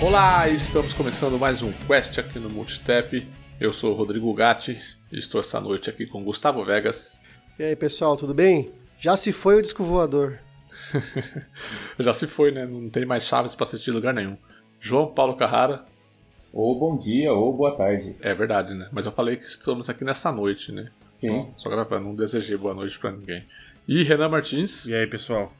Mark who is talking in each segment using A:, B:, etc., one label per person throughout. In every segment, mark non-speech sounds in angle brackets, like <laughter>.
A: Olá, estamos começando mais um Quest aqui no Multitap. Eu sou o Rodrigo Gatti estou esta noite aqui com Gustavo Vegas.
B: E aí, pessoal, tudo bem? Já se foi o disco voador. <laughs>
A: Já se foi, né? Não tem mais chaves para assistir lugar nenhum. João Paulo Carrara.
C: Ou bom dia, ou boa tarde.
A: É verdade, né? Mas eu falei que estamos aqui nessa noite, né?
C: Sim.
A: Então, só gravando, não desejei boa noite para ninguém. E Renan Martins.
D: E aí, pessoal?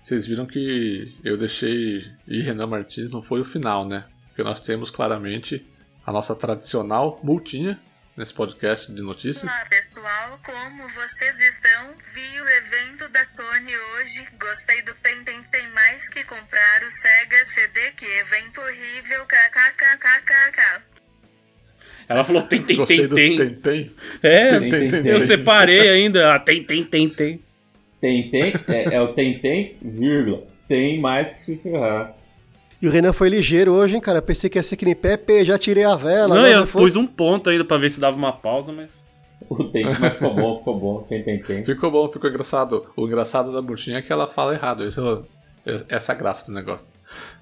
A: Vocês viram que eu deixei e Renan Martins não foi o final, né? Porque nós temos claramente a nossa tradicional multinha nesse podcast de notícias.
E: Olá pessoal, como vocês estão? Vi o evento da Sony hoje, gostei do Tem Tem Tem mais que comprar o Sega CD, que evento horrível, kkkkk.
D: Ela falou tem, tem, tem, tem.
A: tem, tem.
D: É,
A: Tem, tem, tem,
D: eu
A: tem.
D: separei ainda. Ah, tem, tem, tem, tem.
C: Tem, tem, é, é o tem, tem, vírgula. Tem mais que se ferrar.
B: E o Renan foi ligeiro hoje, hein, cara? Pensei que ia ser que nem Pepe, já tirei a vela.
D: Não,
B: né?
D: eu
B: foi...
D: pus um ponto ainda pra ver se dava uma pausa, mas.
C: O tem, mas ficou bom, ficou bom. Tem, tem, tem.
A: Ficou bom, ficou engraçado. O engraçado da multinha é que ela fala errado. Isso, é- essa é a graça do negócio.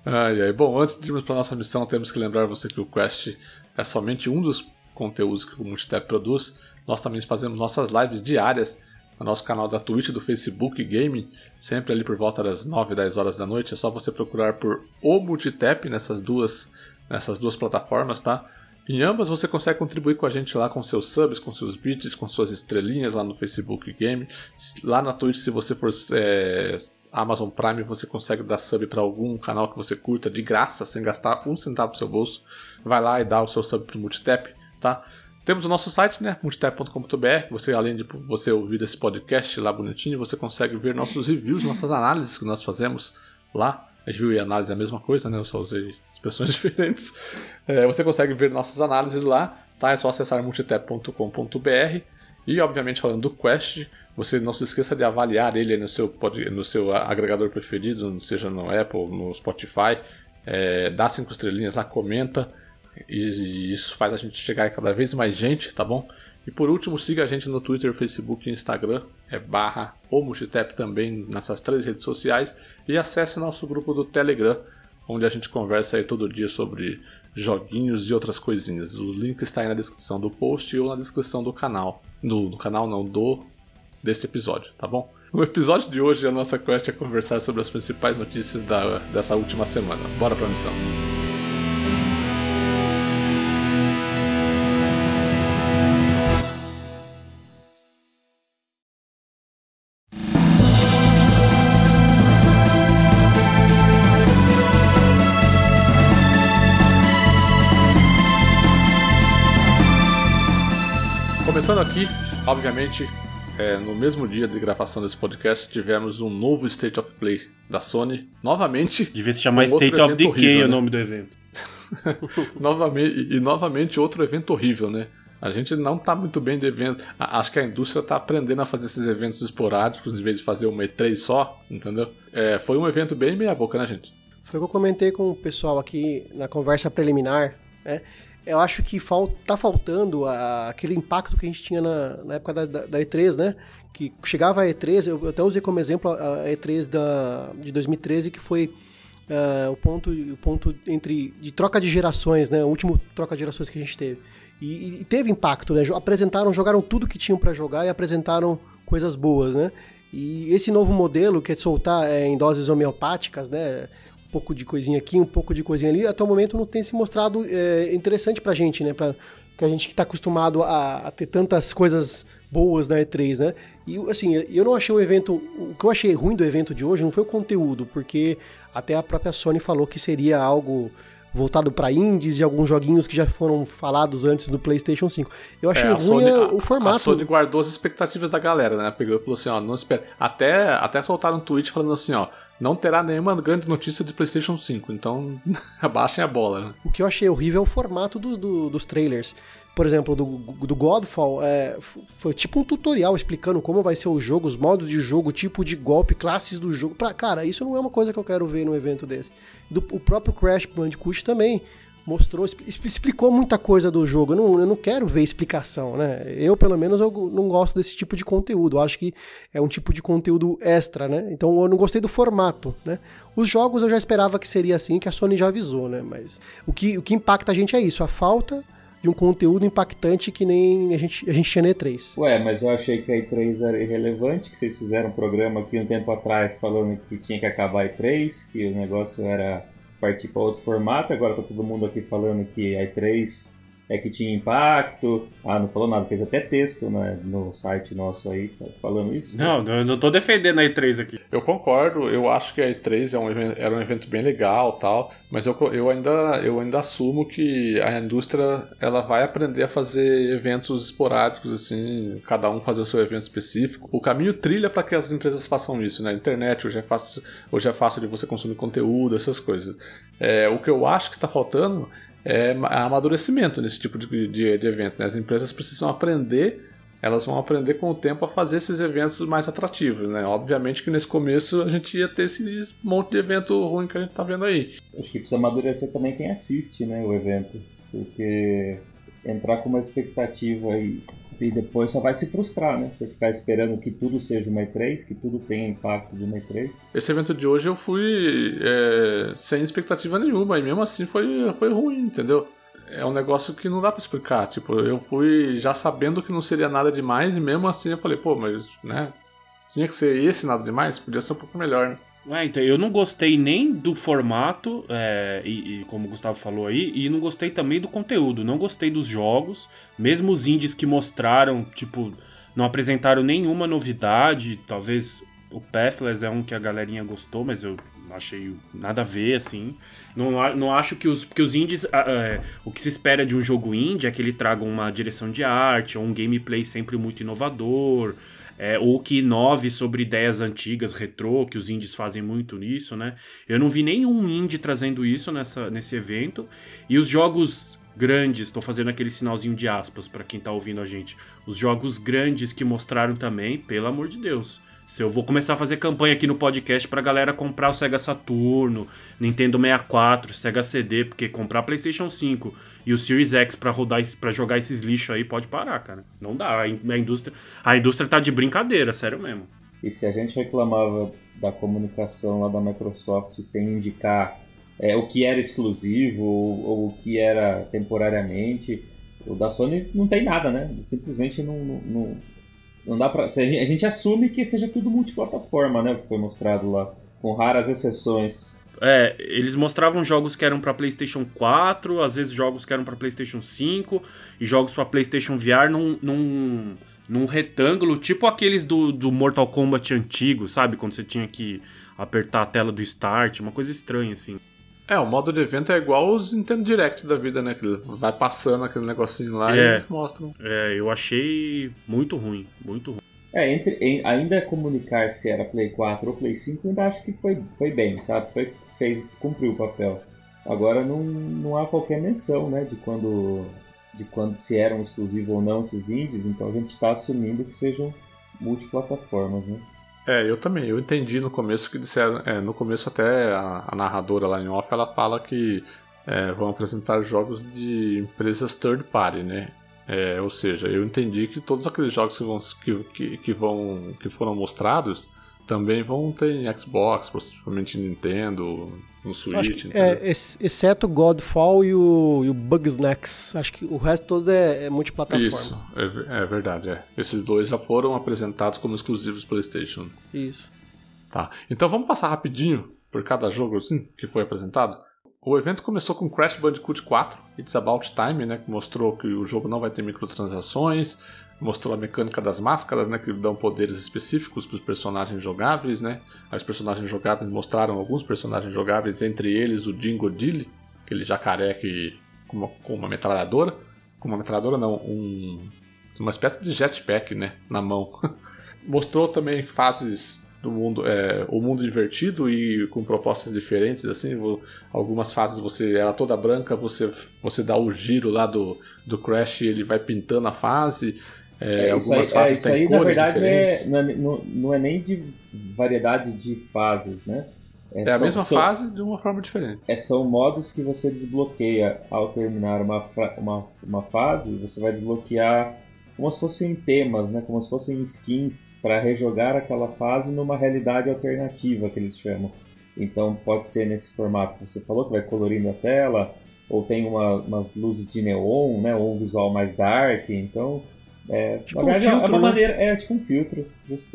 A: Ai, ai. Bom, antes de irmos para nossa missão, temos que lembrar você que o Quest é somente um dos conteúdos que o Multitap produz. Nós também fazemos nossas lives diárias no nosso canal da Twitch, do Facebook Gaming, sempre ali por volta das 9, 10 horas da noite. É só você procurar por o Multitap nessas duas, nessas duas plataformas, tá? Em ambas você consegue contribuir com a gente lá com seus subs, com seus bits, com suas estrelinhas lá no Facebook Game. Lá na Twitch, se você for é, Amazon Prime, você consegue dar sub para algum canal que você curta de graça, sem gastar um centavo do seu bolso. Vai lá e dá o seu sub pro Multitap, tá? Temos o nosso site, né, multitap.com.br. Você, além de você ouvir esse podcast lá bonitinho, você consegue ver nossos reviews, nossas análises que nós fazemos lá. Review e análise é a mesma coisa, né? Eu só usei expressões <laughs> diferentes. É, você consegue ver nossas análises lá, tá? É só acessar multitap.com.br. E, obviamente, falando do Quest, você não se esqueça de avaliar ele no seu, no seu agregador preferido, seja no Apple, no Spotify. É, dá cinco estrelinhas lá, comenta. E isso faz a gente chegar a cada vez mais gente, tá bom? E por último, siga a gente no Twitter, Facebook e Instagram, é barra ou Multitap também nessas três redes sociais. E acesse nosso grupo do Telegram, onde a gente conversa aí todo dia sobre joguinhos e outras coisinhas. O link está aí na descrição do post ou na descrição do canal. No, canal não, do deste episódio, tá bom? No episódio de hoje, a nossa quest é conversar sobre as principais notícias da, dessa última semana. Bora pra missão. Obviamente, é, no mesmo dia de gravação desse podcast, tivemos um novo State of Play da Sony. Novamente,
D: Devia se chamar
A: Um outro
D: State of
A: evento
D: Decay
A: horrível,
D: o
A: né?
D: nome do evento. <laughs>
A: novamente e novamente outro evento horrível, né? A gente não tá muito bem de evento. A- Acho que a indústria tá aprendendo a fazer esses eventos esporádicos em vez de fazer uma E3 só, entendeu? É, foi um evento bem meia boca, né, gente?
B: Foi o que eu comentei com o pessoal aqui na conversa preliminar, né? Eu acho que fal tá faltando a- aquele impacto que a gente tinha na, na época da, da- da E3, né? Que chegava a E3, eu eu até usei como exemplo a a E3 da, de 2013, que foi ah, o, ponto, o ponto entre de troca de gerações, né? O último troca de gerações que a gente teve. E, e teve impacto, né? Apresentaram, jogaram tudo que tinham para jogar e apresentaram coisas boas, né? E esse novo modelo, que é de soltar é, em doses homeopáticas, né? Um pouco de coisinha aqui, um pouco de coisinha ali, até o momento não tem se mostrado é, interessante pra gente, né? Pra, que a gente que tá acostumado a, a ter tantas coisas boas na E3, né? E assim, eu não achei o evento. O que eu achei ruim do evento de hoje não foi o conteúdo, porque até a própria Sony falou que seria algo voltado para indies e alguns joguinhos que já foram falados antes do PlayStation 5. Eu achei
A: É,
B: ruim
A: Sony-
B: é
A: a-
B: o formato.
A: A Sony guardou as expectativas da galera, né? Pegou e falou assim, ó, não espera. Até, até soltaram um tweet falando assim, ó, não terá nenhuma grande notícia de PlayStation 5, então <laughs> abaixem a bola, né?
B: O que eu achei horrível é o formato do- do- dos trailers. por exemplo, do, do Godfall, é, foi tipo um tutorial explicando como vai ser o jogo, os modos de jogo, tipo de golpe, classes do jogo. Pra, cara, isso não é uma coisa que eu quero ver num evento desse. Do- o próprio Crash Bandicoot também mostrou, expli- explicou muita coisa do jogo. Eu não, eu não quero ver explicação, né? Eu, pelo menos, eu não gosto desse tipo de conteúdo. Eu acho que é um tipo de conteúdo extra, né? Então eu não gostei do formato, né? Os jogos eu já esperava que seria assim, que a Sony já avisou, né? Mas o que, o que impacta a gente é isso, a falta de um conteúdo impactante que nem a gente, a gente tinha na E3.
C: Ué, mas eu achei que a E3 era irrelevante, que vocês fizeram um programa aqui um tempo atrás falando que tinha que acabar a E3, que o negócio era partir para outro formato, agora tá todo mundo aqui falando que a E3 é que tinha impacto. Ah, não falou nada, fez até texto né, no site nosso aí falando isso.
D: Não, eu não tô defendendo a E3 aqui.
A: Eu concordo, eu acho que a E3 é um evento- era um evento bem legal tal, mas eu, eu, ainda, eu ainda assumo que a indústria ela vai aprender a fazer eventos esporádicos, assim, cada um fazer o seu evento específico. O caminho trilha para que as empresas façam isso, né? Internet hoje é fácil, hoje é fácil de você consumir conteúdo, essas coisas. É, o que eu acho que está faltando é ma- amadurecimento nesse tipo de, de, de evento. Né? As empresas precisam aprender elas vão aprender com o tempo a fazer esses eventos mais atrativos, né? Obviamente que nesse começo a gente ia ter esse monte de evento ruim que a gente tá vendo aí.
C: Acho que precisa amadurecer também quem assiste né, o evento, porque entrar com uma expectativa e, e depois só vai se frustrar, né? Você ficar esperando que tudo seja uma E3, que tudo tenha impacto de uma E3.
A: Esse evento de hoje eu fui é, sem expectativa nenhuma e mesmo assim foi, foi ruim, entendeu? É um negócio que não dá pra explicar. Tipo, eu fui já sabendo que não seria nada demais e mesmo assim eu falei, pô, mas, né? Tinha que ser esse nada demais? Podia ser um pouco melhor, né?
D: É, então, eu não gostei nem do formato, é, e, e como o Gustavo falou aí, e não gostei também do conteúdo. Não gostei dos jogos, mesmo os indies que mostraram, tipo, não apresentaram nenhuma novidade. Talvez o Pathless é um que a galerinha gostou, mas eu achei nada a ver, assim. Não, não acho que os, que os indies. é, o que se espera de um jogo indie é que ele traga uma direção de arte, ou um gameplay sempre muito inovador. É, ou que inove sobre ideias antigas, retrô, que os indies fazem muito nisso, né? Eu não vi nenhum indie trazendo isso nessa, nesse evento. E os jogos grandes, estou fazendo aquele sinalzinho de aspas para quem tá ouvindo a gente. Os jogos grandes que mostraram também, pelo amor de Deus. Se eu vou começar a fazer campanha aqui no podcast pra galera comprar o Sega Saturno, Nintendo 64, Sega CD, porque comprar PlayStation 5 e o Series X pra rodar para jogar esses lixos aí pode parar, cara. Não dá, a in- a indústria, a indústria tá de brincadeira, sério mesmo.
C: E se a gente reclamava da comunicação lá da Microsoft sem indicar é, o que era exclusivo ou, ou o que era temporariamente, o da Sony não tem nada, né? Simplesmente não, não, não dá pra. A gente, assume que seja tudo multiplataforma, né? O que foi mostrado lá, com raras exceções.
D: É, eles mostravam jogos que eram pra PlayStation 4, às vezes jogos que eram pra PlayStation 5 e jogos pra PlayStation VR num, num, num retângulo, tipo aqueles do, do Mortal Kombat antigo, sabe? Quando você tinha que apertar a tela do Start, uma coisa estranha assim.
A: É, o modo de evento é igual os Nintendo Direct da vida, né? Que vai passando aquele negocinho lá e
D: É.
A: eles mostram.
D: É, eu achei muito ruim, muito ruim.
C: É, entre, em- ainda comunicar se era Play 4 ou Play 5, eu ainda acho que foi, foi bem, sabe? Foi, fez, cumpriu o papel. Agora não, não há qualquer menção, né, de quando, de quando se eram exclusivos ou não esses indies, então a gente está assumindo que sejam multiplataformas, né?
A: É, eu também. Eu entendi no começo que disseram. é, no começo até a, a narradora lá em off ela fala que é, vão apresentar jogos de empresas third party, né? É, ou seja, eu entendi que todos aqueles jogos que, vão, que, que, que vão, que foram mostrados também vão ter em Xbox, possivelmente Nintendo, no Switch.
B: que, é, ex- exceto o Godfall e o, e o Bugsnax. Acho que o resto todo é, é multiplataforma.
A: Isso, é, é verdade. É. Esses dois já foram apresentados como exclusivos PlayStation.
B: Isso.
A: Tá, então vamos passar rapidinho por cada jogo assim, que foi apresentado. O evento começou com Crash Bandicoot 4, It's About Time, né, que mostrou que o jogo não vai ter microtransações, mostrou a mecânica das máscaras, né, que dão poderes específicos para os personagens jogáveis, né. Os personagens jogáveis mostraram alguns personagens jogáveis, entre eles o Dingo Dilly, aquele jacaré que com uma, com uma metralhadora, com uma metralhadora não, um, uma espécie de jetpack, né, na mão. <laughs> mostrou também fases do mundo, é, o mundo divertido e com propostas diferentes, assim, algumas fases você ela toda branca, você você dá o giro lá do, do Crash, ele vai pintando a fase. É,
C: É,
A: algumas
C: isso aí, é,
A: fases
C: isso
A: têm
C: aí na verdade, é, não, é, não- não é nem de variedade de fases, né?
A: É, a
C: são-
A: mesma
C: são-
A: fase de uma forma diferente.
C: é, são modos que você desbloqueia ao terminar uma, uma, uma fase, você vai desbloquear como se fossem temas, né? como se fossem skins para rejogar aquela fase numa realidade alternativa que eles chamam. Então pode ser nesse formato que você falou, que vai colorindo a tela, ou tem uma- umas luzes de neon, né? ou um visual mais dark. Então, é,
B: Tipo um
C: verdade, é
B: filtro,
C: uma
B: né?
C: maneira, é tipo um filtro,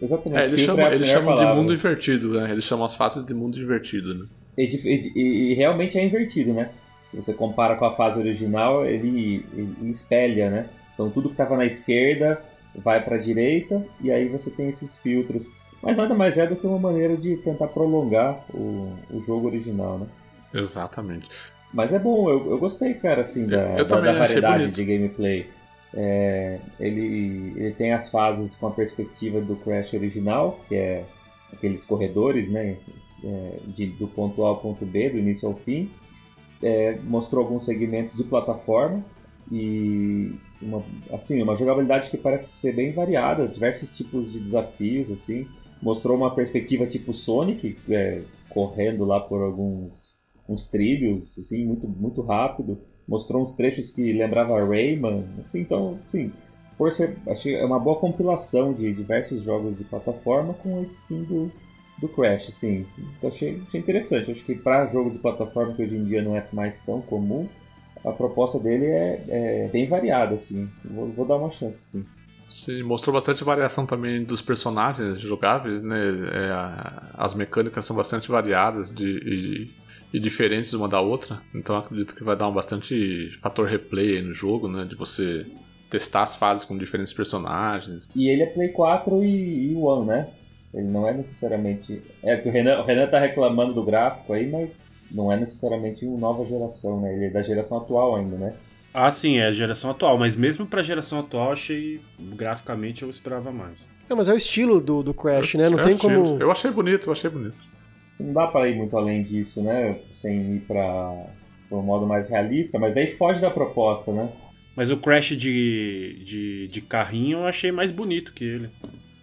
C: exatamente.
A: É, eles
C: Filtro
A: chamam,
C: é
A: eles chamam de
C: palavra.
A: mundo invertido, né? Eles chamam as fases de mundo invertido, né?
C: E, e e- e realmente é invertido, né? Se você compara com a fase original, ele, ele espelha, né? Então tudo que estava na esquerda vai para a direita e aí você tem esses filtros. Mas nada mais é do que uma maneira de tentar prolongar o, o jogo original, né?
A: Exatamente.
C: Mas é bom, eu, eu gostei, cara, assim, da,
A: Eu
C: da,
A: também
C: da
A: achei
C: variedade de gameplay. É, ele, ele tem as fases com a perspectiva do Crash original, que é aqueles corredores, né? é, de- do ponto A ao ponto B, do início ao fim. É, mostrou alguns segmentos de plataforma e uma, assim, uma jogabilidade que parece ser bem variada, diversos tipos de desafios, assim. Mostrou uma perspectiva tipo Sonic, é, correndo lá por alguns uns trilhos, assim, muito, muito rápido. Mostrou uns trechos que lembrava Rayman, assim, então, sim, por ser, achei é uma boa compilação de diversos jogos de plataforma com a skin do, do Crash, assim. Então achei, achei interessante. Acho que para jogo de plataforma que hoje em dia não é mais tão comum, a proposta dele é, é bem variada, assim. Vou, vou dar uma chance, sim.
A: Sim, mostrou bastante variação também dos personagens jogáveis, né? É, as mecânicas são bastante variadas de, e, e diferentes uma da outra. Então acredito que vai dar um bastante fator replay aí no jogo, né? De você testar as fases com diferentes personagens.
C: E ele é Play 4 e, e One, né? Ele não é necessariamente. É que o Renan, o Renan tá reclamando do gráfico aí, mas não é necessariamente uma nova geração, né? Ele é da geração atual ainda, né?
D: Ah, sim, é a geração atual, mas mesmo pra geração atual, achei graficamente eu esperava mais.
B: Não, mas é o estilo do, do Crash, né? Não
A: Eu
B: tem
A: achei-
B: como.
A: Eu achei bonito, eu achei bonito.
C: Não dá para ir muito além disso, né? Sem ir para um modo mais realista, mas daí foge da proposta, né?
D: Mas o Crash de, de, de carrinho eu achei mais bonito que ele.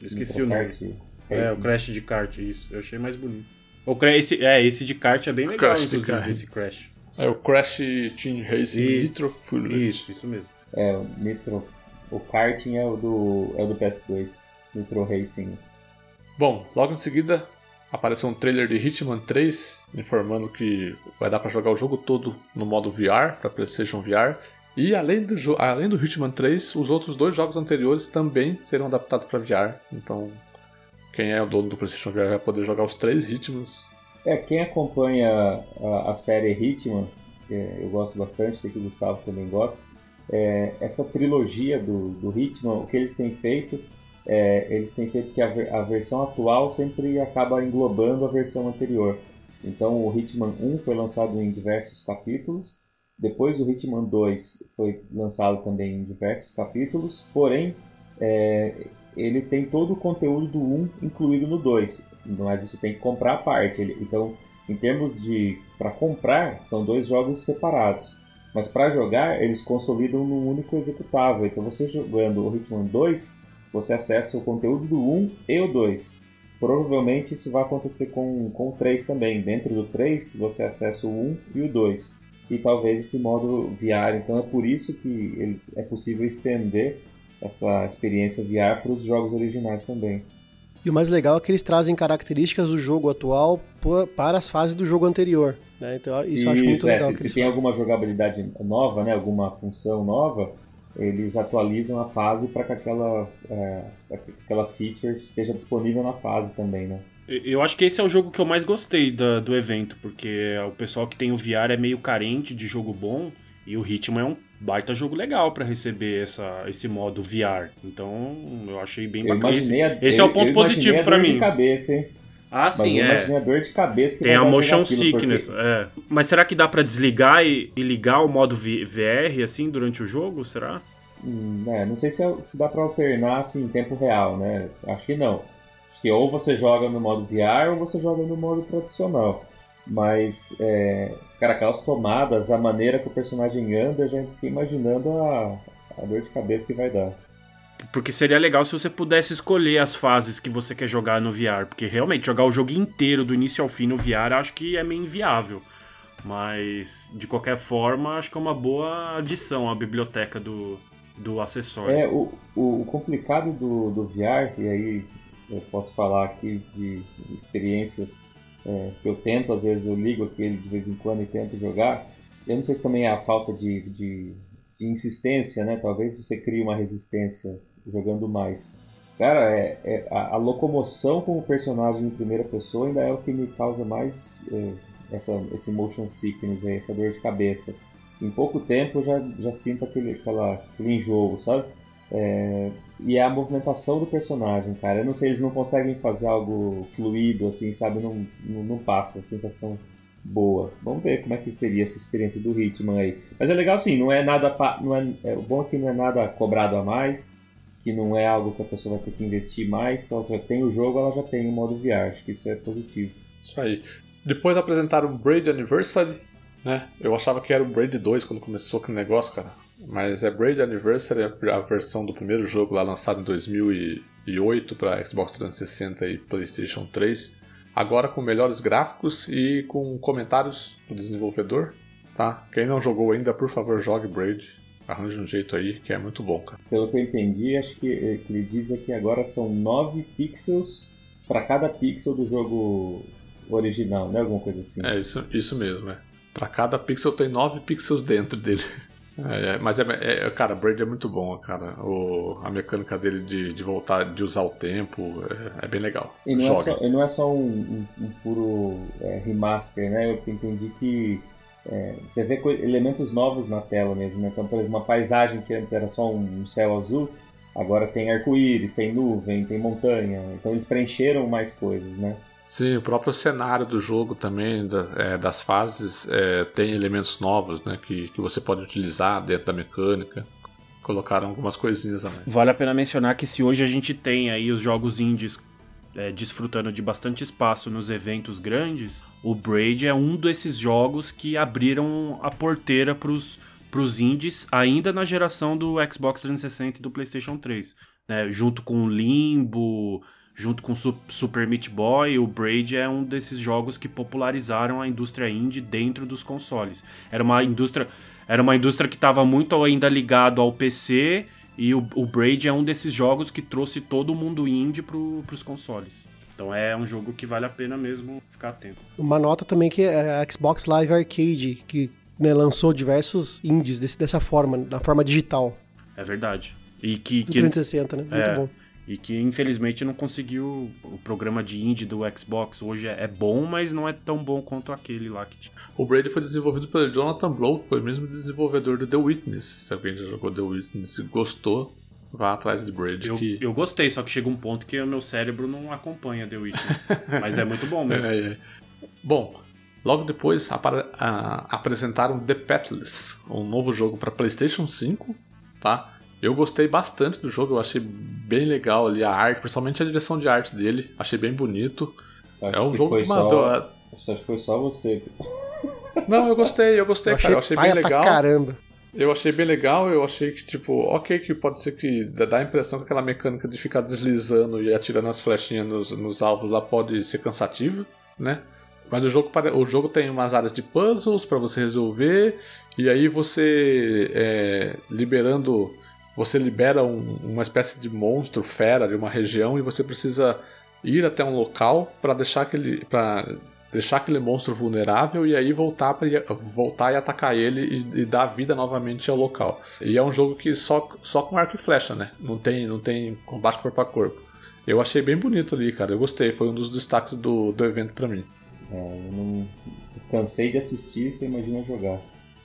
D: Eu esqueci o nome.
C: Microkart
D: É, o. Crash de kart, isso. Eu achei mais bonito. O Cra- esse, é, esse de kart é bem legal,
A: Crash de
D: inclusive,
A: kart.
D: esse Crash.
A: É o Crash Team Racing
D: E-
A: Nitro Fury.
D: Isso, isso mesmo.
C: É, o Nitro. O karting é o do, é o do PS2. Nitro Racing.
A: Bom, logo em seguida apareceu um trailer de Hitman 3 informando que vai dar pra jogar o jogo todo no modo VR, para PlayStation VR. E além do, além do Hitman 3, os outros dois jogos anteriores também serão adaptados para VR. Então, quem é o dono do PlayStation VR vai poder jogar os três Hitmans.
C: É, quem acompanha a, a série Hitman, que eu gosto bastante, sei que o Gustavo também gosta, é, essa trilogia do, do Hitman, o que eles têm feito, é, eles têm feito que a, a versão atual sempre acaba englobando a versão anterior. Então o Hitman 1 foi lançado em diversos capítulos, depois o Hitman 2 foi lançado também em diversos capítulos, porém é, ele tem todo o conteúdo do 1 incluído no 2, mas você tem que comprar a parte. Ele- então, em termos de para comprar, são dois jogos separados. Mas para jogar, eles consolidam num único executável. Então, você jogando o Hitman 2, você acessa o conteúdo do 1 e o 2. Provavelmente isso vai acontecer com, com o 3 também. Dentro do 3, você acessa o 1 e o 2. E talvez esse modo VR. Então é por isso que eles, é possível estender essa experiência VR para os jogos originais também.
B: E o mais legal é que eles trazem características do jogo atual para as fases do jogo anterior. Né? Então isso eu acho muito
C: é,
B: legal.
C: se, se tem
B: fazem.
C: alguma jogabilidade nova, né, alguma função nova, eles atualizam a fase para que aquela, é, aquela feature esteja disponível na fase também, né?
D: Eu- acho que esse é o jogo que eu mais gostei da- do evento, porque o pessoal que tem o VR é meio carente de jogo bom e o Hitman é um baita jogo legal pra receber essa, esse modo VR. Então eu achei bem
C: Eu
D: bacana. Esse,
C: a-
D: esse é o ponto positivo
C: a
D: pra
C: dor
D: mim.
C: cabeça, hein?
D: Ah,
C: Mas
D: sim, é.
C: imaginei a dor de cabeça que
D: Tem a motion sickness,
C: porque-
D: é. Mas será que dá pra desligar e, e ligar o modo VR assim durante o jogo? Será?
C: Hum, é, não sei se, é- se dá para alternar assim, em tempo real, né? Acho que não. Acho Acho que ou você joga no modo VR ou você joga no modo tradicional. Mas, é, cara, aquelas tomadas, a maneira que o personagem anda, eu já fiquei imaginando a, a dor de cabeça que vai dar.
D: Porque seria legal se você pudesse escolher as fases que você quer jogar no VR. Porque realmente, jogar o jogo inteiro, do início ao fim no VR, acho que é meio inviável. Mas, de qualquer forma, acho que é uma boa adição à biblioteca do, do acessório.
C: É, o, o, complicado do, do VR, e aí eu posso falar aqui de experiências é, que eu tento, às vezes eu ligo aquele de vez em quando e tento jogar. Eu não sei se também é a falta de, de, de insistência, né? Talvez você crie uma resistência jogando mais. Cara, é, é a, a, locomoção com o personagem em primeira pessoa ainda é o que me causa mais é, essa, esse motion sickness, essa dor de cabeça. Em pouco tempo eu já, já sinto aquele, aquela, aquele enjoo, sabe? É, e é a movimentação do personagem, cara. Eu não sei, eles não conseguem fazer algo fluido, assim, sabe? Não, não, não passa a sensação boa. Vamos ver como é que seria essa experiência do Hitman aí. Mas é legal sim, não é nada. Não é, é, o bom é que não é nada cobrado a mais, que não é algo que a pessoa vai ter que investir mais. Se ela já tem o jogo, ela já tem o modo VR. Acho que isso é positivo.
A: Isso aí. Depois apresentaram o Braid Anniversary, né? Eu achava que era o Braid 2 quando começou aquele negócio, cara. Mas é Braid Anniversary, a versão do primeiro jogo lá lançado em 2008 para Xbox 360 e PlayStation 3. Agora com melhores gráficos e com comentários do desenvolvedor, tá? Quem não jogou ainda, por favor, jogue Braid. Arranje um jeito aí que é muito bom, cara.
C: Pelo que eu entendi, acho que, eh, ele diz é que agora são 9 pixels para cada pixel do jogo original, né? Alguma coisa assim.
A: É isso, isso mesmo, é. Para cada pixel tem 9 pixels dentro dele. <laughs> É, é, mas é, é, cara, Braid é muito bom, cara. O, a mecânica dele de, de voltar, de usar o tempo, é, é bem legal.
C: E não, é só, não é só um, um, um puro é, remaster, né? Eu entendi que é, você vê elementos novos na tela mesmo. Né? Então, por exemplo, uma paisagem que antes era só um, um céu azul, agora tem arco-íris, tem nuvem, tem montanha. Então eles preencheram mais coisas, né?
A: Sim, o próprio cenário do jogo também, da, é, das fases, é, tem elementos novos né, que, que você pode utilizar dentro da mecânica. Colocaram algumas coisinhas também.
D: Vale a pena mencionar que se hoje a gente tem aí os jogos indies é, desfrutando de bastante espaço nos eventos grandes, o Braid é um desses jogos que abriram a porteira para os indies ainda na geração do Xbox 360 e do PlayStation 3. Né, junto com Limbo, junto com Super Meat Boy, o Braid é um desses jogos que popularizaram a indústria indie dentro dos consoles. Era uma indústria, era uma indústria que estava muito ainda ligado ao PC e o, o Braid é um desses jogos que trouxe todo o mundo indie para os consoles. Então é um jogo que vale a pena mesmo ficar atento.
B: Uma nota também que é a Xbox Live Arcade, que né, lançou diversos indies desse, dessa forma, da forma digital.
D: É verdade. E que, que
B: 360, né? Muito é, bom
D: e que infelizmente não conseguiu o programa de indie do Xbox. Hoje é, é bom, mas não é tão bom quanto aquele lá que tinha.
A: O Braid foi desenvolvido pelo Jonathan Blow, foi o mesmo desenvolvedor do The Witness. Se alguém já jogou The Witness e gostou, vá atrás de Braid.
D: Eu,
A: que...
D: eu gostei, só que chega um ponto que o meu cérebro não acompanha The Witness. <laughs> mas é muito bom mesmo. É, é.
A: Bom, logo depois apresentaram The Petless, um novo jogo para PlayStation 5, tá? Eu gostei bastante do jogo, eu achei bem legal ali a arte, principalmente a direção de arte dele, achei bem bonito.
C: Acho é um jogo que mandou. Só... Acho que foi só você.
A: Não, eu gostei, eu gostei, eu cara. Eu achei bem legal.
B: caramba.
A: Eu achei bem legal, eu achei que, tipo, ok, que pode ser que dá a impressão que aquela mecânica de ficar deslizando e atirando as flechinhas nos, nos alvos lá pode ser cansativa, né? Mas o jogo, o jogo tem umas áreas de puzzles para você resolver, e aí você é, liberando você libera um, uma espécie de monstro, fera de uma região e você precisa ir até um local para deixar aquele para deixar aquele monstro vulnerável e aí voltar para voltar e atacar ele e, e, dar vida novamente ao local. E é um jogo que só só com arco e flecha, né? Não tem não tem combate corpo a corpo. Eu achei bem bonito ali, cara. Eu gostei, foi um dos destaques do, do evento para mim.
C: É, eu não cansei de assistir, você imagina jogar.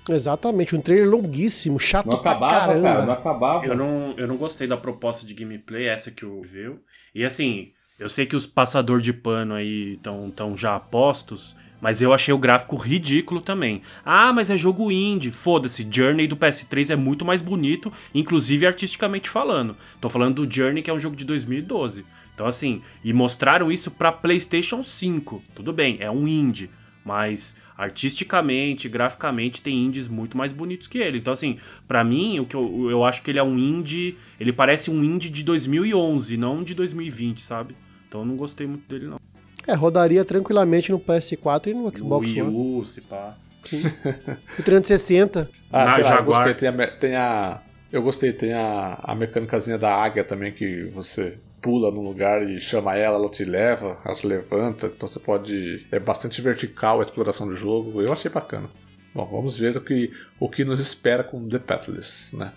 B: Exatamente, um trailer longuíssimo, chato
C: não acabava,
B: caramba.
C: Cara, não acabava.
D: Eu não, eu não gostei da proposta de gameplay, essa que eu vi. E assim, eu sei que os passador de pano aí estão tão já postos, mas eu achei o gráfico ridículo também. Ah, mas é jogo indie. Foda-se, Journey do PS3 é muito mais bonito, inclusive artisticamente falando. Tô falando do Journey, que é um jogo de 2012. Então, assim, e mostraram isso pra PlayStation 5. Tudo bem, é um indie, mas artisticamente, graficamente, tem indies muito mais bonitos que ele. Então, assim, para mim, o que eu, eu acho que ele é um indie. Ele parece um indie de 2011, não de 2020, sabe? Então, eu não gostei muito dele, não.
B: É, rodaria tranquilamente no PS4 e no Xbox
D: Wii
B: One.
D: U, se pá.
B: Sim. <laughs> O 360.
A: Ah,
D: Na
A: sei lá, eu gostei. Tem a, tem a- eu gostei, tem a, a mecânicazinha da águia também, que você pula num lugar e chama ela, ela te leva, ela te levanta, então você pode. É bastante vertical a exploração do jogo, eu achei bacana. Bom, vamos ver o que, o que nos espera com The Petless, né?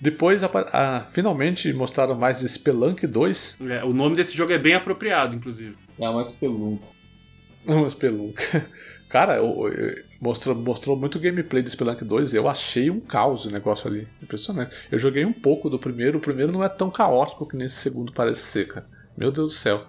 A: Depois, ah, finalmente mostraram mais de Spelunk 2.
D: É, o nome desse jogo é bem apropriado, inclusive.
C: É uma spelunca.
A: Um Spelunk. <laughs> Cara, eu- eu- mostrou, mostrou muito gameplay de Spelunk 2. Eu achei um caos o negócio ali. Impressionante. Eu joguei um pouco do primeiro. O primeiro não é tão caótico que nesse segundo parece ser, cara. Meu Deus do céu.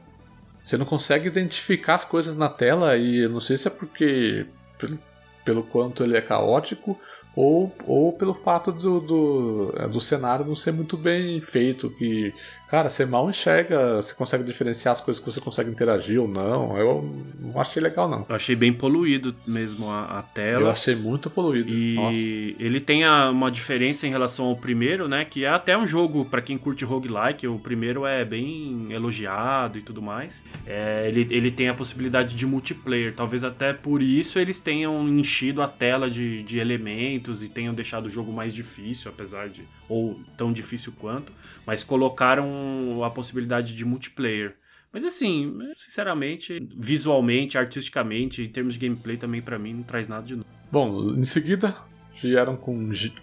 A: Você não consegue identificar as coisas na tela e eu não sei se é porque. Pelo, pelo quanto ele é caótico. Ou, ou pelo fato do, do, é, do cenário não ser muito bem feito, que, cara, você mal enxerga, você consegue diferenciar as coisas que você consegue interagir ou não. Eu não achei legal, não.
D: Eu achei bem poluído mesmo a, a
A: Eu
D: tela.
A: achei muito poluído.
D: E
A: Nossa.
D: ele tem a- uma diferença em relação ao primeiro, né? Que é até um jogo pra quem curte roguelike. O primeiro é bem elogiado e tudo mais. É, ele, ele tem a possibilidade de multiplayer. Talvez até por isso eles tenham enchido a tela de, de elementos e tenham deixado o jogo mais difícil, apesar de. ou tão difícil quanto. Mas colocaram a possibilidade de multiplayer. Mas assim, sinceramente, visualmente, artisticamente, em termos de gameplay também pra mim não traz nada de novo.
A: Bom, em seguida vieram com G-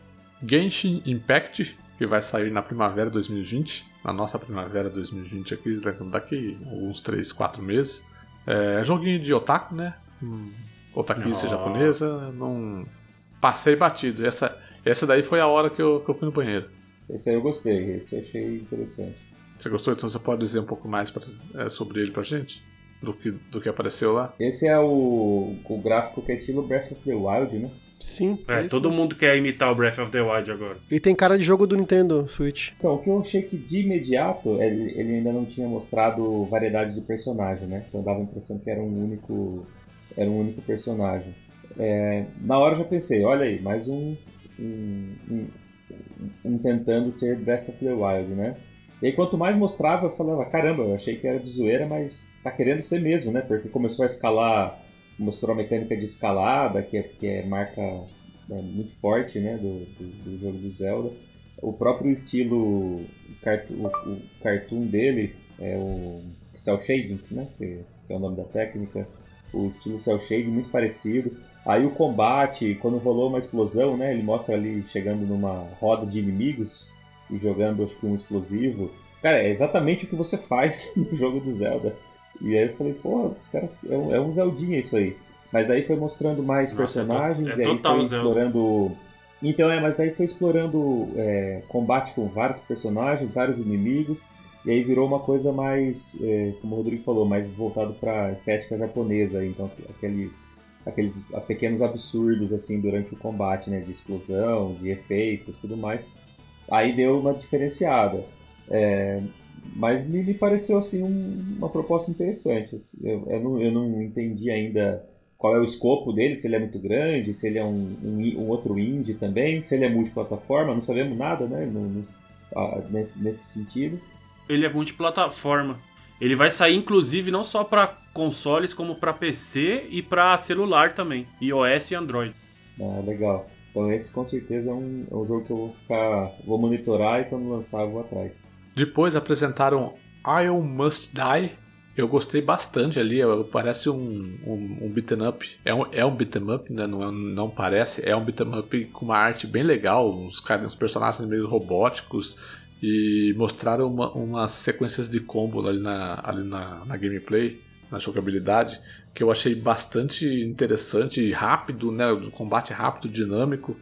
A: Genshin Impact, que vai sair na primavera de 2020, na nossa primavera de 2020 aqui, daqui uns 3, 4 meses. É joguinho de otaku, né? Hum, Otakice
D: Ah.
A: japonesa, não passei batido. Essa, essa daí foi a hora que eu, que eu fui no banheiro.
C: Esse aí eu gostei, esse eu achei interessante.
A: Você gostou? Então você pode dizer um pouco mais pra- é, sobre ele pra gente? Do que, do que apareceu lá?
C: Esse é o, o gráfico que é estilo Breath of the Wild, né?
B: Sim.
D: É,
B: isso
D: todo mundo quer imitar o Breath of the Wild agora.
B: E tem cara de jogo do Nintendo Switch.
C: Então, o que eu achei que de imediato, ele, ele ainda não tinha mostrado variedade de personagem, né? Então dava a impressão que era um único, era um único personagem. É, na hora eu já pensei, olha aí, mais um, um, um, um tentando ser Breath of the Wild, né? E aí quanto mais mostrava, eu falava, caramba, eu achei que era de zoeira, mas tá querendo ser mesmo, né? Porque começou a escalar, mostrou a mecânica de escalada, que é, que é marca né, muito forte, né, do, do, do jogo do Zelda o próprio estilo o, o cartoon dele é o cel shading, né? Que, que é o nome da técnica. O estilo cel shading muito parecido. Aí o combate, quando rolou uma explosão, né? Ele mostra ali chegando numa roda de inimigos e jogando acho que um explosivo. Cara, é exatamente o que você faz <laughs> no jogo do Zelda. E aí eu falei, pô, os caras é um, é um Zeldinha isso aí. Mas aí foi mostrando mais
D: Nossa, é to-
C: personagens
D: é
C: e aí foi
D: Zelda.
C: explorando então é, mas daí foi explorando é, combate com vários personagens, vários inimigos, e aí virou uma coisa mais, é, como o Rodrigo falou, mais voltado para estética japonesa. Então aqueles, aqueles pequenos absurdos assim durante o combate, né, de explosão, de efeitos, tudo mais. Aí deu uma diferenciada. É, mas me, me pareceu assim um- uma proposta interessante. assim. Eu, eu, não, eu não entendi ainda qual é o escopo dele, se ele é muito grande, se ele é um, um, um outro indie também, se ele é multiplataforma, não sabemos nada, né? no- no- ah, nesse, nesse sentido.
D: Ele é multiplataforma. Ele vai sair, inclusive, não só pra consoles, como pra PC e pra celular também. iOS e Android.
C: Ah, legal. Então esse com certeza é um, é um jogo que eu vou ficar. vou monitorar e quando lançar eu vou atrás.
A: Depois apresentaram I Must Die. Eu gostei bastante ali, parece um, um, um beat'em up. É um, é um beat'em up, né? não, é- não parece. É um beat'em up com uma arte bem legal, uns, uns personagens meio robóticos. E mostraram uma- umas sequências de combo ali na, ali na, na gameplay, na jogabilidade, que eu achei bastante interessante e rápido, né? O combate rápido, dinâmico.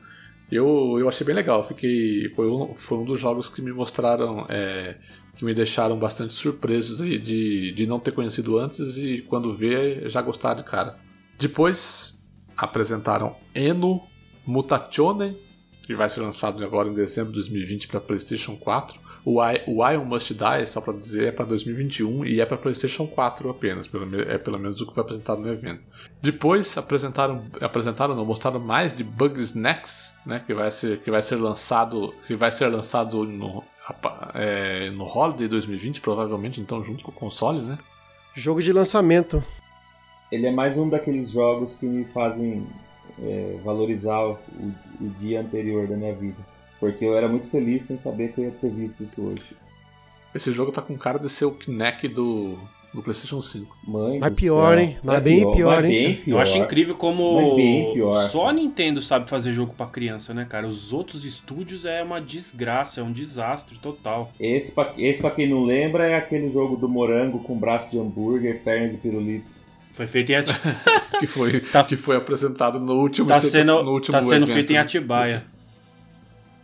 A: Eu, eu achei bem legal, fiquei foi um, foi um dos jogos que me mostraram é, que me deixaram bastante surpresos aí de, de não ter conhecido antes e quando vê já gostar de cara. Depois apresentaram Eno Mutationen, que vai ser lançado agora em dezembro de 2020 para PlayStation 4. O I, o I Must Die, só pra dizer, é pra 2021 e é pra PlayStation 4 apenas, pelo, é pelo menos o que foi apresentado no evento. Depois apresentaram, apresentaram, não, mostraram mais de Bugs Next, né, que vai ser, que vai ser lançado, que vai ser lançado no, é, no Holiday 2020, provavelmente, então junto com o console, né?
B: Jogo de lançamento.
C: Ele é mais um daqueles jogos que me fazem é, valorizar o, o dia anterior da minha vida. Porque eu era muito feliz sem saber que eu ia ter visto isso hoje.
A: Esse jogo tá com cara de ser o Kinect do, do PlayStation 5.
C: Mãe
B: Mas pior,
C: céu.
B: hein? Mas bem pior,
C: mas
B: hein,
C: bem pior.
D: Eu acho incrível como
C: pior.
D: só a Nintendo sabe fazer jogo pra criança, né, cara? Os outros estúdios é uma desgraça, é um desastre total.
C: Esse pra, esse, pra quem não lembra, é aquele jogo do morango com braço de hambúrguer, perna de pirulito.
D: Foi feito em Ati... <laughs>
A: Que foi,
D: Tá-
A: que foi apresentado no último
D: tá sendo,
A: no último
D: tá sendo
A: evento.
D: feito em Atibaia.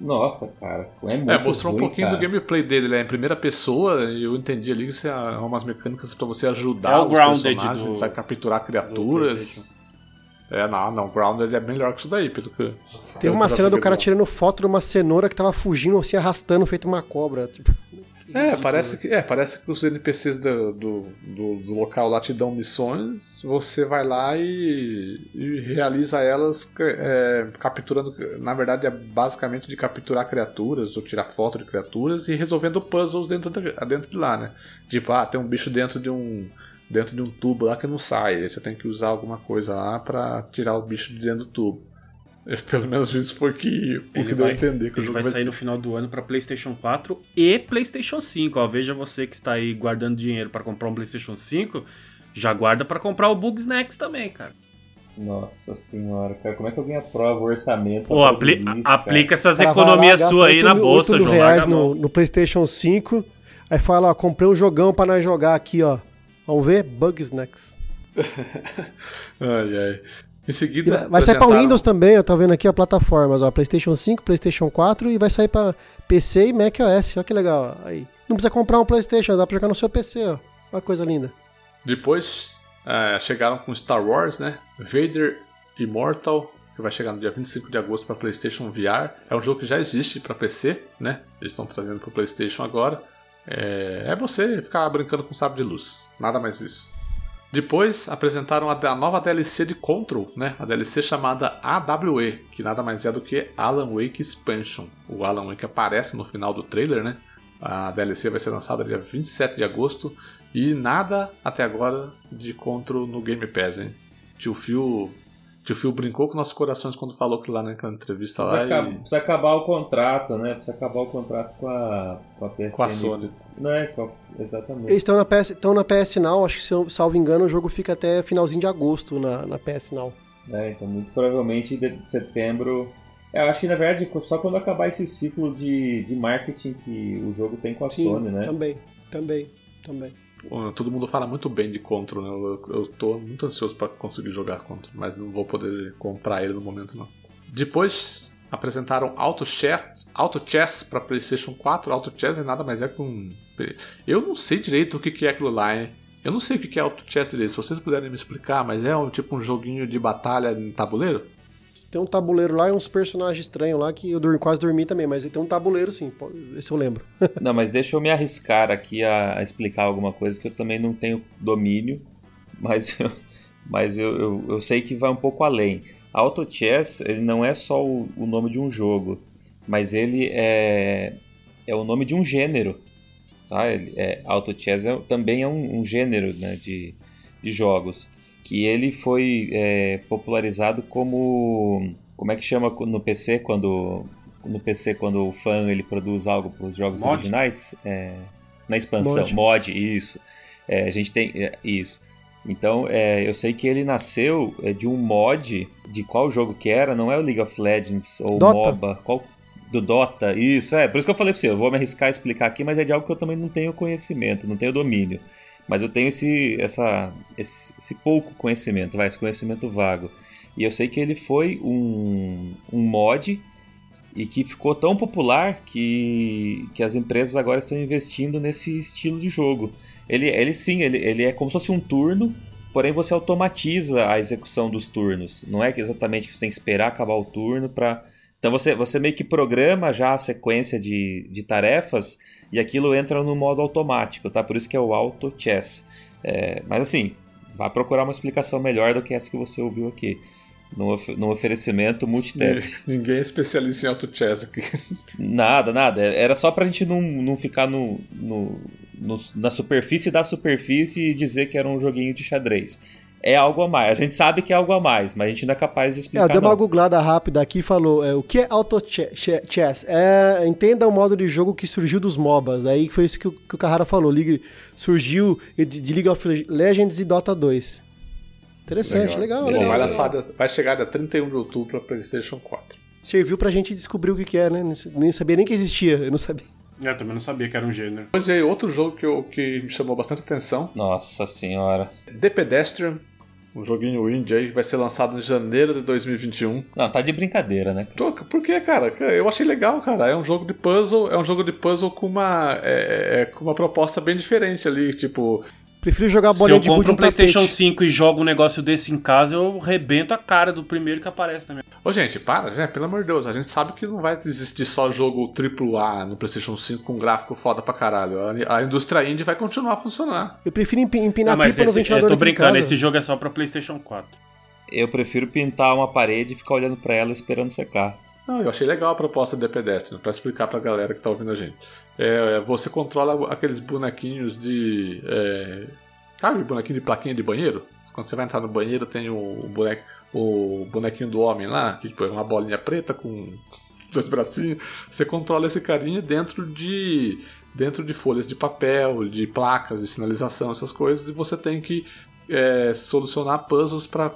C: Nossa, cara. É, muito
A: É, mostrou um
C: ruim,
A: pouquinho
C: cara.
A: do gameplay dele, ele é em primeira pessoa, e eu entendi ali que você há umas mecânicas pra você ajudar
D: É o
A: os
D: Grounded
A: personagens,
D: do-
A: sabe, capturar criaturas. É, não, não, o Grounded é melhor que isso daí, pelo que.
B: Teve
A: pelo
B: uma cena do cara
A: do-
B: tirando foto de uma cenoura que tava fugindo, se arrastando, feito uma cobra. Tipo,
A: É, parece que, é, parece que os NPCs do, do, do, do local lá te dão missões, você vai lá e, e realiza elas é, capturando. Na verdade, é basicamente de capturar criaturas ou tirar foto de criaturas e resolvendo puzzles dentro, da- dentro de lá, né? Tipo, ah, tem um bicho dentro de um. Dentro de um tubo lá que não sai. Aí você tem que usar alguma coisa lá pra tirar o bicho de dentro do tubo. Pelo menos isso foi que, o
D: Ele
A: que deu
D: vai,
A: a entender que o
D: ele
A: jogo
D: vai sair
A: ser.
D: no final do ano pra PlayStation 4 e PlayStation 5. Ó, veja você que está aí guardando dinheiro pra comprar um PlayStation 5, já guarda pra comprar o Bugs Next também, cara.
C: Nossa senhora, cara. Como é que alguém aprova o orçamento?
D: Pô, apli-
C: isso,
D: a- aplica essas
B: cara vai
D: economias suas aí
B: 8
D: na
B: mil-
D: bolsa,
B: 8 mil
D: João.
B: reais no, no PlayStation 5. Aí fala, ó, comprei um jogão pra nós jogar aqui, ó. Vamos ver? Bugs Next. <laughs>
A: Ai, ai. Em seguida.
B: vai sair pra
A: apresentaram-
B: Windows também, eu tô vendo aqui, ó, plataformas, ó. PlayStation 5, PlayStation 4 e vai sair pra PC e Mac OS. Olha que legal, ó. Aí. Não precisa comprar um PlayStation, dá pra jogar no seu PC, ó. Que coisa linda.
A: Depois é, chegaram com Star Wars, né? Vader Immortal, que vai chegar no dia 25 de agosto para PlayStation VR. É um jogo que já existe para PC, né? Eles estão trazendo para PlayStation agora. É, é você ficar brincando com sabre de luz, nada mais isso. Depois apresentaram a, nova DLC de Control, né? A DLC chamada AWE, que nada mais é do que Alan Wake Expansion. O Alan Wake aparece no final do trailer, né? A DLC vai ser lançada dia 27 de agosto e nada até agora de Control no Game Pass, hein? Tio Phil, tio Phil brincou com nossos corações quando falou que lá naquela entrevista
C: Precisa,
A: lá e...
C: precisa acabar o contrato, né? Precisa acabar o contrato com a, com a PSN.
A: com a Sony.
C: Não é? Com a- exatamente.
B: Eles estão na PS, estão na PS Now, acho que se eu salvo engano, o jogo fica até finalzinho de agosto na, na PS Now.
C: É, então, muito provavelmente de setembro. É, eu acho que na verdade só quando acabar esse ciclo de, de marketing que o jogo tem com a Sony, né?
B: Também, também, também.
A: Todo mundo fala muito bem de Control, né? Eu, eu tô muito ansioso para conseguir jogar Control, mas não vou poder comprar ele no momento não. Depois apresentaram Auto Chess, Auto Chess para PlayStation 4. Auto Chess é nada mais é um. Eu não sei direito o que que é aquilo lá, hein? Eu não sei o que que é Auto Chess direito. Se vocês puderem me explicar, mas é um tipo um joguinho de batalha em tabuleiro?
B: Tem um tabuleiro lá e uns personagens estranhos lá que eu dormi, quase dormi também, mas tem um tabuleiro sim, esse eu lembro. <laughs>
C: Não, mas deixa eu me arriscar aqui a, a explicar alguma coisa que eu também não tenho domínio, <laughs> mas eu, mas eu, eu, eu sei que vai um pouco além. Auto Chess ele não é só o, o nome de um jogo, mas ele é, é o nome de um gênero. Tá? Ele, é, Auto Chess é, também é um, um gênero né, de, de jogos que ele foi é, popularizado como como é que chama no PC quando no PC quando o fã ele produz algo para os jogos
D: Mod?
C: originais é, na expansão
B: Mod.
C: mod, isso É, a gente tem é, isso então é, eu sei que ele nasceu é, de um mod de qual jogo que era não é o League of Legends ou
B: Dota.
C: MOBA qual do Dota isso é por isso que eu falei para você eu vou me arriscar a explicar aqui mas é de algo que eu também não tenho conhecimento não tenho domínio mas eu tenho esse, essa, esse, esse pouco conhecimento, vai, esse conhecimento vago. E eu sei que ele foi um, um mod e que ficou tão popular que, que as empresas agora estão investindo nesse estilo de jogo. Ele, ele sim, ele, ele é como se fosse um turno, porém você automatiza a execução dos turnos. Não é que exatamente que você tem que esperar acabar o turno para Então você, você meio que programa já a sequência de, de tarefas e aquilo entra no modo automático, tá? Por isso que é o Auto Chess. É, mas assim, vá procurar uma explicação melhor do que essa que você ouviu aqui. No, no oferecimento multitap. <laughs>
A: Ninguém é especialista em auto chess aqui. <laughs>
C: Nada, nada. Era só pra gente não, não ficar no, no, no, na superfície da superfície e dizer que era um joguinho de xadrez. É algo a mais. A gente sabe que é algo a mais, mas a gente não é capaz de
B: É,
C: explicar.
B: eu dei uma googlada rápida aqui e falou: é, o que é Auto che- che- Chess? É, entenda o modo de jogo que surgiu dos MOBAs. Daí foi isso que o, que o Carrara falou. League, surgiu de, de League of Legends e Dota 2. Interessante, legal,
A: Bom,
B: legal.
A: vai, vai chegar dia 31 de outubro para PlayStation 4.
B: Serviu pra gente descobrir o que, que é, né? Nem sabia nem que existia. Eu não sabia.
D: Eu também não sabia que era um gênero.
A: Depois veio outro jogo que, eu, que me chamou bastante atenção:
C: Nossa senhora.
A: The Pedestrian, um joguinho indie aí, que vai ser lançado em janeiro de 2021.
C: Não, tá de brincadeira, né?
A: Pô, Por que, cara? Eu achei legal, cara. É um jogo de puzzle, é um jogo de puzzle com uma, é, é, com uma proposta bem diferente ali, tipo.
B: Prefiro jogar
D: Se
B: bolinha
D: eu
B: de gude
D: compro
B: no
D: um PlayStation
B: tapete.
D: 5 e jogo um negócio desse em casa, eu rebento a cara do primeiro que aparece na minha.
A: Ô, gente, para, né? Pelo amor de Deus. A gente sabe que não vai existir só jogo AAA no PlayStation 5 com gráfico foda pra caralho. A, indústria indie vai continuar a funcionar.
B: Eu prefiro empi- empinar
D: Ah, mas
B: pipa no
D: esse, eu
B: ventilador
D: tô
B: aqui em
D: brincando, esse jogo é só pra PlayStation 4.
C: Eu prefiro pintar uma parede e ficar olhando pra ela esperando secar.
A: Não, eu achei legal a proposta do The Pedestrian, pra explicar pra galera que tá ouvindo a gente. É, você controla aqueles bonequinhos de. É, sabe, bonequinho de plaquinha de banheiro? Quando você vai entrar no banheiro, tem o, o bonequinho do homem lá, que tipo, é uma bolinha preta com dois bracinhos. Você controla esse carinha dentro de. dentro de folhas de papel, de placas de sinalização, essas coisas, e você tem que é, solucionar puzzles pra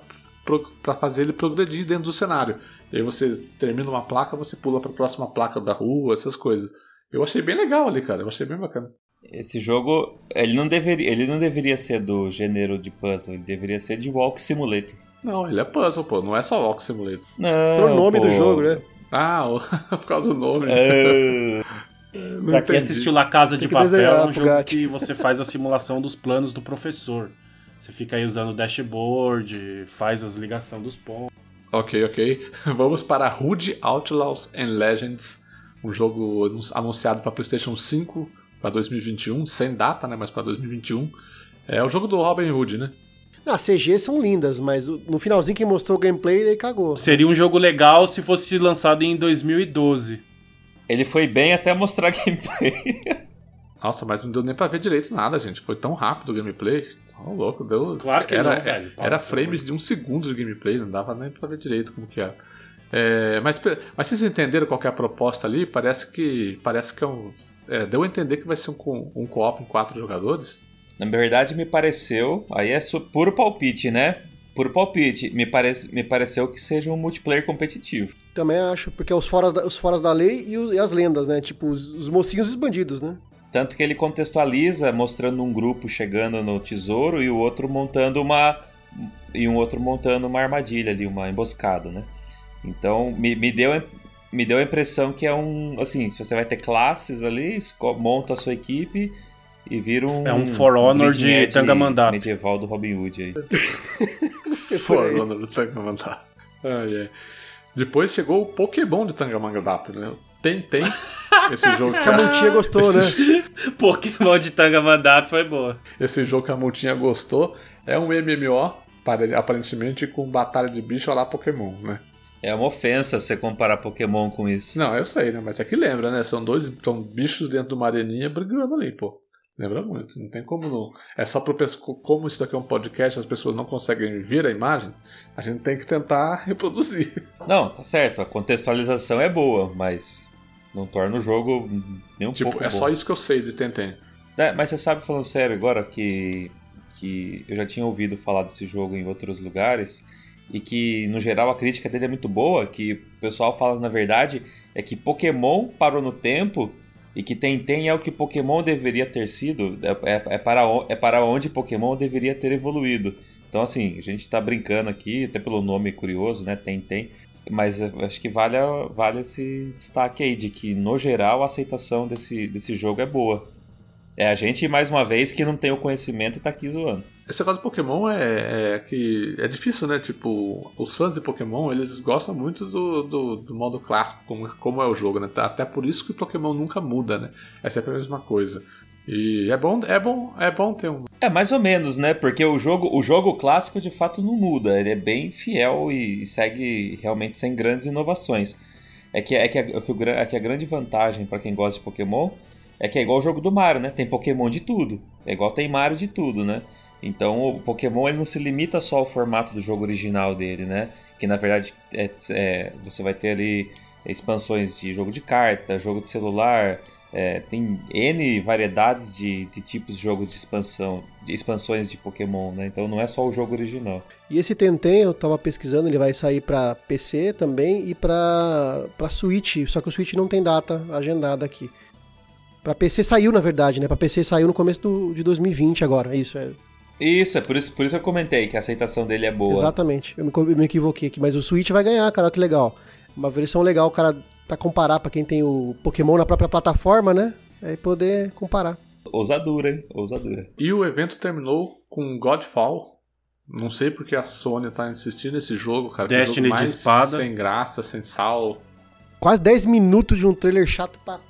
A: fazer ele progredir dentro do cenário. E aí você termina uma placa, você pula pra próxima placa da rua, essas coisas. Eu achei bem legal ali, cara. Eu achei bem bacana.
C: Esse jogo, ele não deveria, ele não deveria ser do gênero de puzzle, ele deveria ser de Walk Simulator.
A: Não, ele é puzzle, pô. Não é só Walk Simulator.
C: Não,
B: Pro nome do
C: pô.
B: jogo, né?
A: Ah, o- <laughs> por causa do nome. <laughs>
C: Ah,
A: Não
D: Pra quem assistiu La Casa de Papel,
B: desenhar,
D: é um jogo
B: Bugatti.
D: que você faz a simulação dos planos do professor. Você fica aí usando o dashboard, faz as ligações dos pontos.
A: Ok, ok. <laughs> Vamos para Hood Outlaws and Legends. Um jogo anun- anunciado para PlayStation 5 para 2021. Sem data, né? Mas para 2021. É o jogo do Robin Hood, né?
B: Ah, as CG são lindas, mas no finalzinho que mostrou o gameplay, ele cagou.
D: Seria um jogo legal se fosse lançado em 2012.
C: ele foi bem até mostrar <laughs> gameplay.
A: Nossa, mas não deu nem pra ver direito nada, gente. Foi tão rápido o gameplay. Tá louco, deu.
D: Claro que
A: era,
D: não, velho.
A: Era frames de um segundo de gameplay, não dava nem pra ver direito como que era. É, mas, mas vocês entenderam qual que é a proposta ali? Parece que. Parece que é um. é, deu a entender que vai ser um, um co-op em quatro jogadores.
C: Na verdade, me pareceu, aí é puro palpite, né? Puro palpite. Me, parece, me pareceu que seja um multiplayer competitivo.
B: Também acho, porque é os foras da, os foras da lei e, os- e as lendas, né? Tipo, os, os mocinhos e os bandidos, né?
C: Tanto que ele contextualiza mostrando um grupo chegando no tesouro e o outro montando uma e um outro montando uma armadilha ali, uma emboscada, né? Então me, me deu me deu a impressão que é um assim, se você vai ter classes ali, monta a sua equipe e vira um
D: É um For Honor
C: Bleeding
D: de
C: Edge
D: Tangamandap.
C: medieval do Robin Hood aí. <laughs>
A: For Honor do Tangamandap. Ai, ai. Depois chegou o Pokémon de Tangamandap, né? Tem, tem. Esse jogo
B: Que a Montinha gostou, né? <laughs>
D: Pokémon de Tangamandap foi boa.
A: Esse jogo que a Multinha gostou é um MMO, pare- aparentemente com batalha de bicho lá Pokémon, né?
C: É uma ofensa você comparar Pokémon com isso.
A: Não, eu sei, né? Mas é que lembra, né? São dois são bichos dentro de uma areninha brigando ali, pô. Lembra muito, não tem como não. É só pro pessoal. Como isso daqui é um podcast, as pessoas não conseguem ver a imagem, a gente tem que tentar <laughs> reproduzir.
C: Não, tá certo, a contextualização é boa, mas não torna o jogo nem um
A: tipo,
C: pouco
A: é
C: bom.
A: só isso que eu sei de Tentem.
C: É, mas você sabe, falando sério agora, que, que eu já tinha ouvido falar desse jogo em outros lugares e que, no geral, a crítica dele é muito boa, que o pessoal fala, na verdade, é que Pokémon parou no tempo e que Tentem é o que Pokémon deveria ter sido, é, é- é para, é para onde Pokémon deveria ter evoluído. Então, assim, a gente tá brincando aqui, até pelo nome curioso, né, Tentem, mas eu acho que vale, vale esse destaque aí, de que, no geral, a aceitação desse, desse jogo é boa. É a gente, mais uma vez, que não tem o conhecimento e tá aqui zoando.
A: Esse negócio de Pokémon é, é, que é difícil, né? Tipo, os fãs de Pokémon, eles gostam muito do, do, do, modo clássico, como, como é o jogo, né? Até por isso que o Pokémon nunca muda, né? É sempre a mesma coisa. E é bom, é bom, é bom ter um.
C: É mais ou menos, né? Porque o jogo, o jogo clássico de fato não muda. Ele é bem fiel e, segue realmente sem grandes inovações. É que, é que, a, é que a grande vantagem para quem gosta de Pokémon é que é igual o jogo do Mario, né? Tem Pokémon de tudo. É igual tem Mario de tudo, né? Então o Pokémon ele não se limita só ao formato do jogo original dele, né? Que na verdade é, é, você vai ter ali expansões de jogo de carta, jogo de celular, é, tem N variedades de, de, tipos de jogo de expansão, de expansões de Pokémon, né? Então não é só o jogo original.
B: E esse Tentem, eu tava pesquisando, ele vai sair para PC também e para Switch, só que o Switch não tem data agendada aqui. Para PC saiu, na verdade, né? Para PC saiu no começo do, de 2020 agora, isso é.
C: Isso, é por isso, por isso eu comentei que a aceitação dele é boa.
B: Exatamente, eu me, eu me equivoquei aqui, mas o Switch vai ganhar, cara, olha que legal. Uma versão legal, cara, para comparar para quem tem o Pokémon na própria plataforma, né? Aí poder comparar.
C: Ousadura, hein? Ousadura.
A: E o evento terminou com Godfall. Não sei porque a Sony tá insistindo nesse jogo, cara.
D: Destiny
A: jogo
D: de espada.
A: Sem graça, sem sal.
B: Quase 10 minutos de um trailer chato pra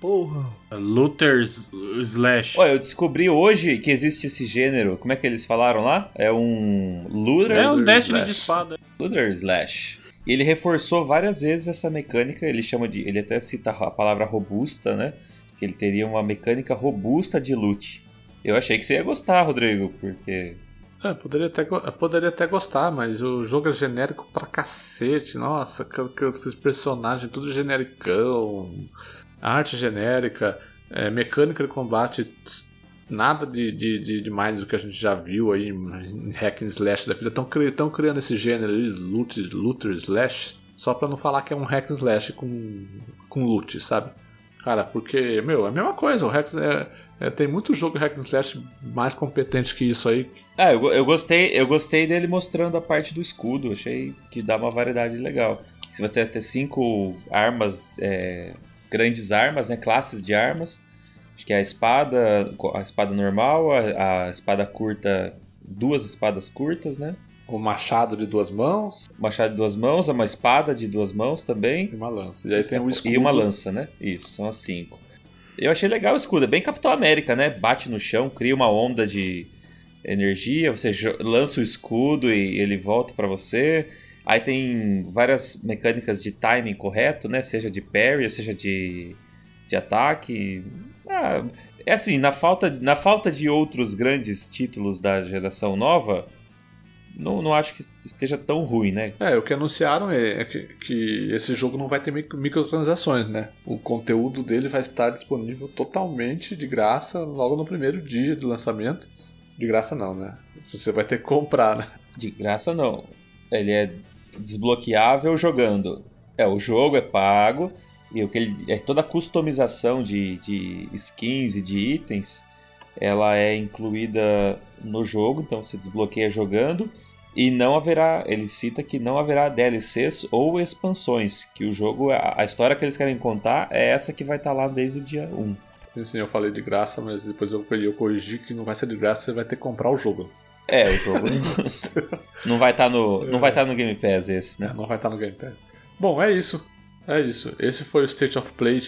B: Porra.
D: Looters Slash.
C: Olha, eu descobri hoje que existe esse gênero. Como é que eles falaram lá? É um Looter.
D: É um Destiny slash. de espada.
C: Looter Slash. E ele reforçou várias vezes essa mecânica. Ele chama de. Ele até cita a palavra robusta, né? Que ele teria uma mecânica robusta de loot. Eu achei que você ia gostar, Rodrigo, porque.
A: É, poderia até, poderia até gostar, mas o jogo é genérico pra cacete. Nossa, aqueles personagens tudo genericão arte genérica, é, mecânica de combate, nada de, de, de, de, mais do que a gente já viu aí em hack and slash da vida. Estão cri, criando esse gênero aí, loot, looter slash, só pra não falar que é um hack and slash com, com loot, sabe? Cara, porque, meu, é a mesma coisa, o hack é, é, tem muito jogo hack and slash mais competente que isso aí.
C: Ah, eu, eu, gostei, eu gostei dele mostrando a parte do escudo, achei que dá uma variedade legal. Se você ter cinco armas é, grandes armas, né, classes de armas. Acho que é a espada, a espada normal, a, a espada curta, duas espadas curtas, né?
A: O machado de duas mãos.
C: Machado de duas mãos, uma espada de duas mãos também.
A: E uma lança. E aí tem um escudo.
C: E uma lança, né? Isso, são as cinco. Eu achei legal o escudo, é bem Capitão América, né? Bate no chão, cria uma onda de energia, você lança o escudo e ele volta para você. Aí tem várias mecânicas de timing correto, né? Seja de parry, seja de, de ataque. Ah, é assim, na falta, na falta de outros grandes títulos da geração nova, não, não acho que esteja tão ruim, né?
A: É, o que anunciaram é, é que, que, esse jogo não vai ter microtransações, né? O conteúdo dele vai estar disponível totalmente de graça logo no primeiro dia do lançamento. De graça não, né? Você vai ter que comprar, né?
C: De graça não. Ele é desbloqueável jogando. É, o jogo é pago e o que ele, é toda a customização de, de skins e de itens ela é incluída no jogo, então você desbloqueia jogando e não haverá, ele cita que não haverá DLCs ou expansões, que o jogo, a, história que eles querem contar é essa que vai estar tá lá desde o dia 1.
A: Sim, sim, eu falei de graça, mas depois eu, eu corrigi que não vai ser de graça, você vai ter que comprar o jogo.
C: É, o jogo não <laughs> vai estar tá no, não vai estar tá no Game Pass esse, né?
A: É, não vai estar tá no Game Pass. Bom, é isso. É isso. Esse foi o State of Play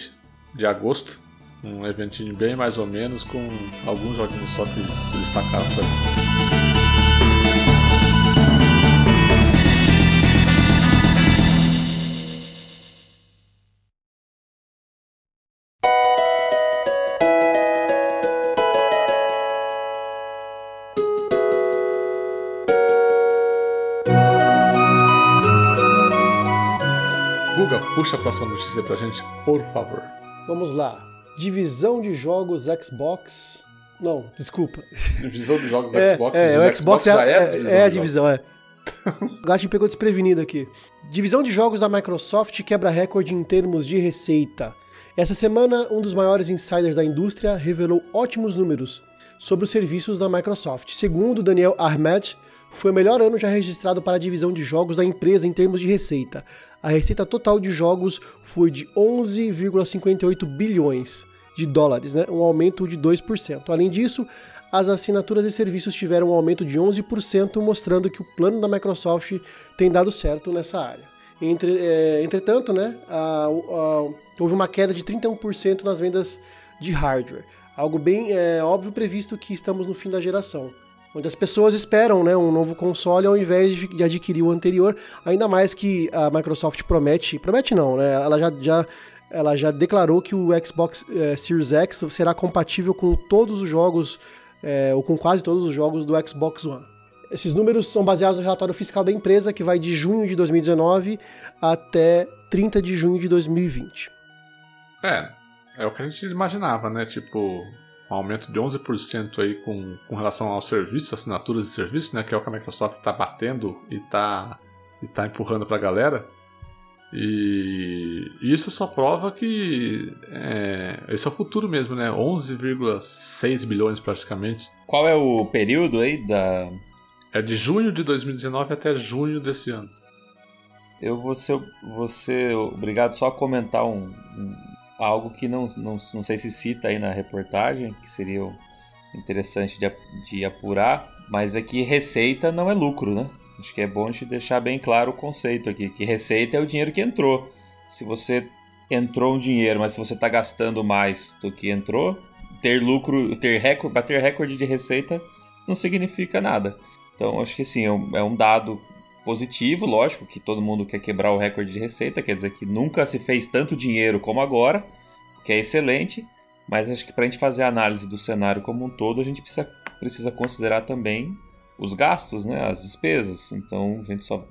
A: de agosto. Um eventinho bem mais ou menos, com alguns joguinhos só que destacaram Puxa a próxima notícia pra gente, por favor.
B: Vamos lá. Divisão de jogos Xbox. Não, desculpa.
A: Divisão de jogos <laughs> é, Xbox.
B: É, o Xbox, Xbox é, é, a divisão, é a divisão, é. <laughs> o gato pegou desprevenido aqui. Divisão de jogos da Microsoft quebra recorde em termos de receita. Essa semana, um dos maiores insiders da indústria revelou ótimos números sobre os serviços da Microsoft. Segundo Daniel Ahmed, foi o melhor ano já registrado para a divisão de jogos da empresa em termos de receita a receita total de jogos foi de 11,58 bilhões de dólares, né? um aumento de 2%. Além disso, as assinaturas e serviços tiveram um aumento de 11%, mostrando que o plano da Microsoft tem dado certo nessa área. Entre, é, entretanto, né, a, a, houve uma queda de 31% nas vendas de hardware, algo bem é, óbvio previsto que estamos no fim da geração, onde as pessoas esperam né, um novo console ao invés de adquirir o anterior, ainda mais que a Microsoft promete, promete não, né, ela já, já ela já declarou que o Xbox é, Series X será compatível com todos os jogos é, ou com quase todos os jogos do Xbox One. Esses números são baseados no relatório fiscal da empresa, que vai de junho de 2019 até 30 de junho de 2020.
A: É, é o que a gente imaginava, né? Tipo, um aumento de 11% aí com, com relação aos serviços, assinaturas de serviços, né? Que é o que a Microsoft está batendo e está e tá empurrando para a galera. E isso só prova que é, esse é o futuro mesmo, né? 11,6 bilhões praticamente.
C: Qual é o período aí da.
A: É de junho de 2019 até junho desse ano.
C: Eu vou ser, vou ser obrigado só a comentar um, um, algo que não, não, não sei se cita aí na reportagem, que seria interessante de, de apurar, mas é que receita não é lucro, né? Acho que é bom gente deixar bem claro o conceito aqui, que receita é o dinheiro que entrou. Se você entrou um dinheiro, mas se você está gastando mais do que entrou, ter lucro, ter recorde, bater recorde de receita não significa nada. Então acho que sim, é um, é um dado positivo, lógico que todo mundo quer quebrar o recorde de receita, quer dizer que nunca se fez tanto dinheiro como agora, que é excelente, mas acho que para a gente fazer a análise do cenário como um todo, a gente precisa, precisa considerar também os gastos, né, as despesas. Então,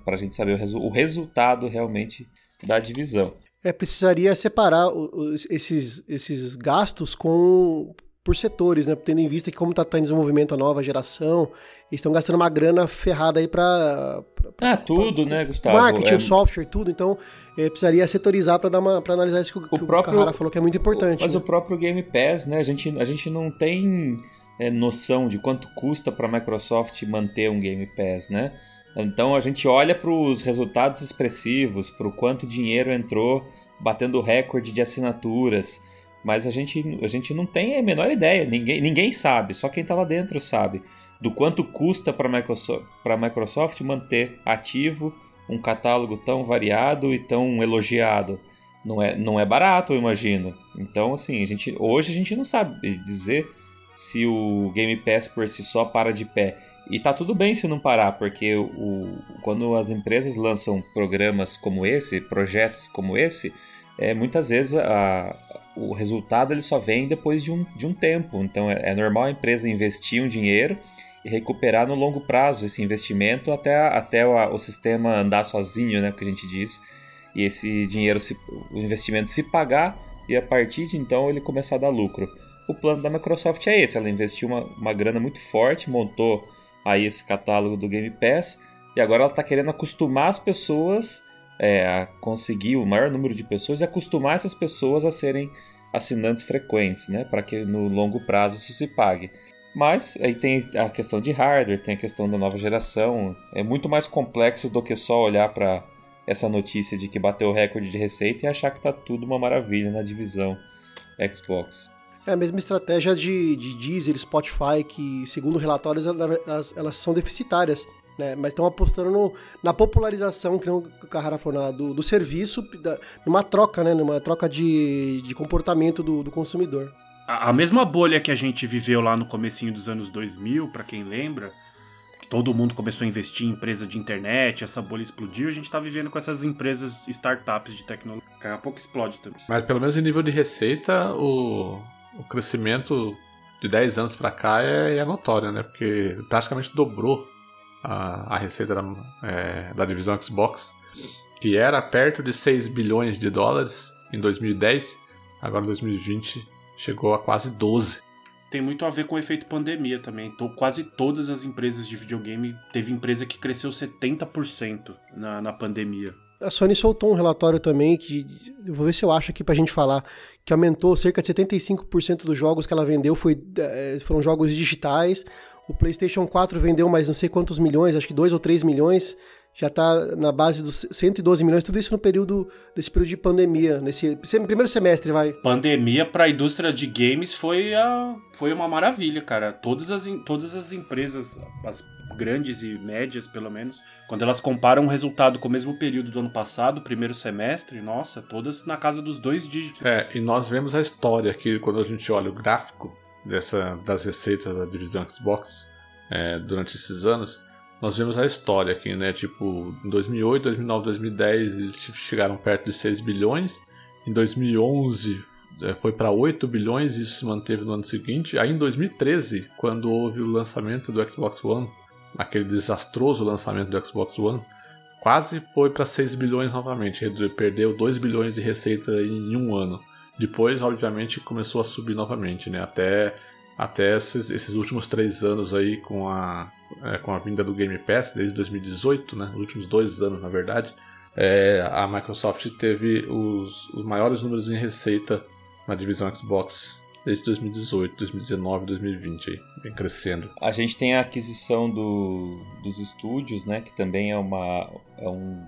C: para a gente saber o, resu o, resultado realmente da divisão.
B: É, precisaria separar os, esses, esses gastos com por setores, né? Tendo em vista que como está tá em desenvolvimento a nova geração, eles estão gastando uma grana ferrada aí para
C: ah, tudo, pra, né, Gustavo?
B: Marketing, é... software, tudo. Então, é, precisaria setorizar para dar uma para analisar isso que o, o, que próprio, o Carrara falou que é muito importante.
C: Mas
B: né?
C: o próprio Game Pass, né? A gente, a gente não tem é, noção de quanto custa para a Microsoft manter um Game Pass, né? Então a gente olha para os resultados expressivos, para o quanto dinheiro entrou batendo recorde de assinaturas, mas a gente, a gente não tem a menor ideia, ninguém, ninguém sabe, só quem está lá dentro sabe do quanto custa para a Microsoft, Microsoft manter ativo um catálogo tão variado e tão elogiado. Não é, não é barato, eu imagino. Então, assim, a gente, hoje a gente não sabe dizer se o Game Pass por si só para de pé. E tá tudo bem se não parar, porque o, quando as empresas lançam programas como esse, projetos como esse, é, muitas vezes a, o resultado ele só vem depois de um, de um tempo. Então é, é normal a empresa investir um dinheiro e recuperar no longo prazo esse investimento até, até o, o sistema andar sozinho, né, que a gente diz. E esse dinheiro, se, o investimento se pagar e a partir de então ele começar a dar lucro o plano da Microsoft é esse. Ela investiu uma, uma grana muito forte, montou aí esse catálogo do Game Pass e agora ela está querendo acostumar as pessoas é, a conseguir o maior número de pessoas e acostumar essas pessoas a serem assinantes frequentes, né? Para que no longo prazo isso se pague. Mas aí tem a questão de hardware, tem a questão da nova geração. É muito mais complexo do que só olhar para essa notícia de que bateu o recorde de receita e achar que está tudo uma maravilha na divisão Xbox.
B: É a mesma estratégia de, de Deezer, Spotify, que, segundo relatórios, elas, elas são deficitárias. Né? Mas estão apostando no, na popularização, que o Carrara falou, do, do serviço, da, numa troca, né? numa troca de, de comportamento do, do consumidor.
D: A, a mesma bolha que a gente viveu lá no comecinho dos anos 2000, para quem lembra, todo mundo começou a investir em empresa de internet, essa bolha explodiu, a gente está vivendo com essas empresas startups de tecnologia. Daqui a pouco explode também.
A: Mas pelo menos em nível de receita, o, o crescimento de 10 anos para cá é, é, notório, né? Porque praticamente dobrou a, a receita da, é, da divisão Xbox, que era perto de 6 bilhões de dólares em 2010, agora em 2020 chegou a quase 12.
D: Tem muito a ver com o efeito pandemia também. Então, quase todas as empresas de videogame teve empresa que cresceu 70% na, na pandemia.
B: A Sony soltou um relatório também que eu vou ver se eu acho aqui pra gente falar que aumentou cerca de 75% dos jogos que ela vendeu foi, é, foram jogos digitais. O PlayStation 4 vendeu mais não sei quantos milhões, acho que 2 ou 3 milhões já está na base dos 112 milhões, tudo isso no período desse período de pandemia, nesse primeiro semestre, vai.
D: Pandemia para a indústria de games foi, a, foi uma maravilha, cara. Todas as, todas as empresas, as grandes e médias, pelo menos, quando elas comparam o resultado com o mesmo período do ano passado, primeiro semestre, nossa, todas na casa dos dois dígitos.
A: É, e nós vemos a história aqui quando a gente olha o gráfico dessa, das receitas da divisão Xbox é, durante esses anos nós vemos a história aqui, né? Tipo, em 2008, 2009, 2010 eles chegaram perto de 6 bilhões. Em 2011 é, foi para 8 bilhões e isso se manteve no ano seguinte. Aí em 2013, quando houve o lançamento do Xbox One, aquele desastroso lançamento do Xbox One, quase foi para 6 bilhões novamente. Perdeu 2 bilhões de receita em um ano. Depois, obviamente, começou a subir novamente, né? Até, até esses, esses últimos três anos aí com a, é, com a vinda do Game Pass desde 2018, né, os últimos dois anos na verdade, é, a Microsoft teve os, os maiores números em receita na divisão Xbox desde 2018, 2019, 2020, aí, vem crescendo.
C: A gente tem a aquisição do, dos estúdios, né, que também é, uma, é um,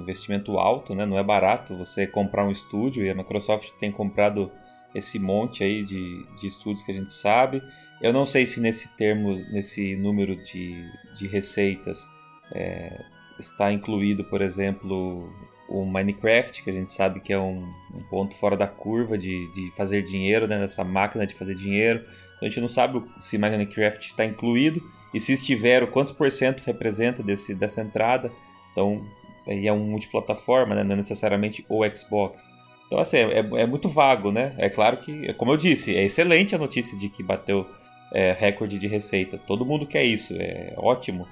C: investimento alto, né, não é barato você comprar um estúdio e a Microsoft tem comprado esse monte aí de, de estúdios que a gente sabe. Eu não sei se nesse termo, nesse número de, de receitas é, está incluído, por exemplo, o Minecraft, que a gente sabe que é um, um ponto fora da curva de, de fazer dinheiro, né, nessa máquina de fazer dinheiro. Então a gente não sabe se Minecraft está incluído e se estiver, o quantos por cento representa desse, dessa entrada. Então, aí é um multiplataforma, né, não é necessariamente o Xbox. Então, assim, é, é, muito vago, né? É claro que, como eu disse, é excelente a notícia de que bateu é, recorde de receita. Todo mundo quer isso, é ótimo.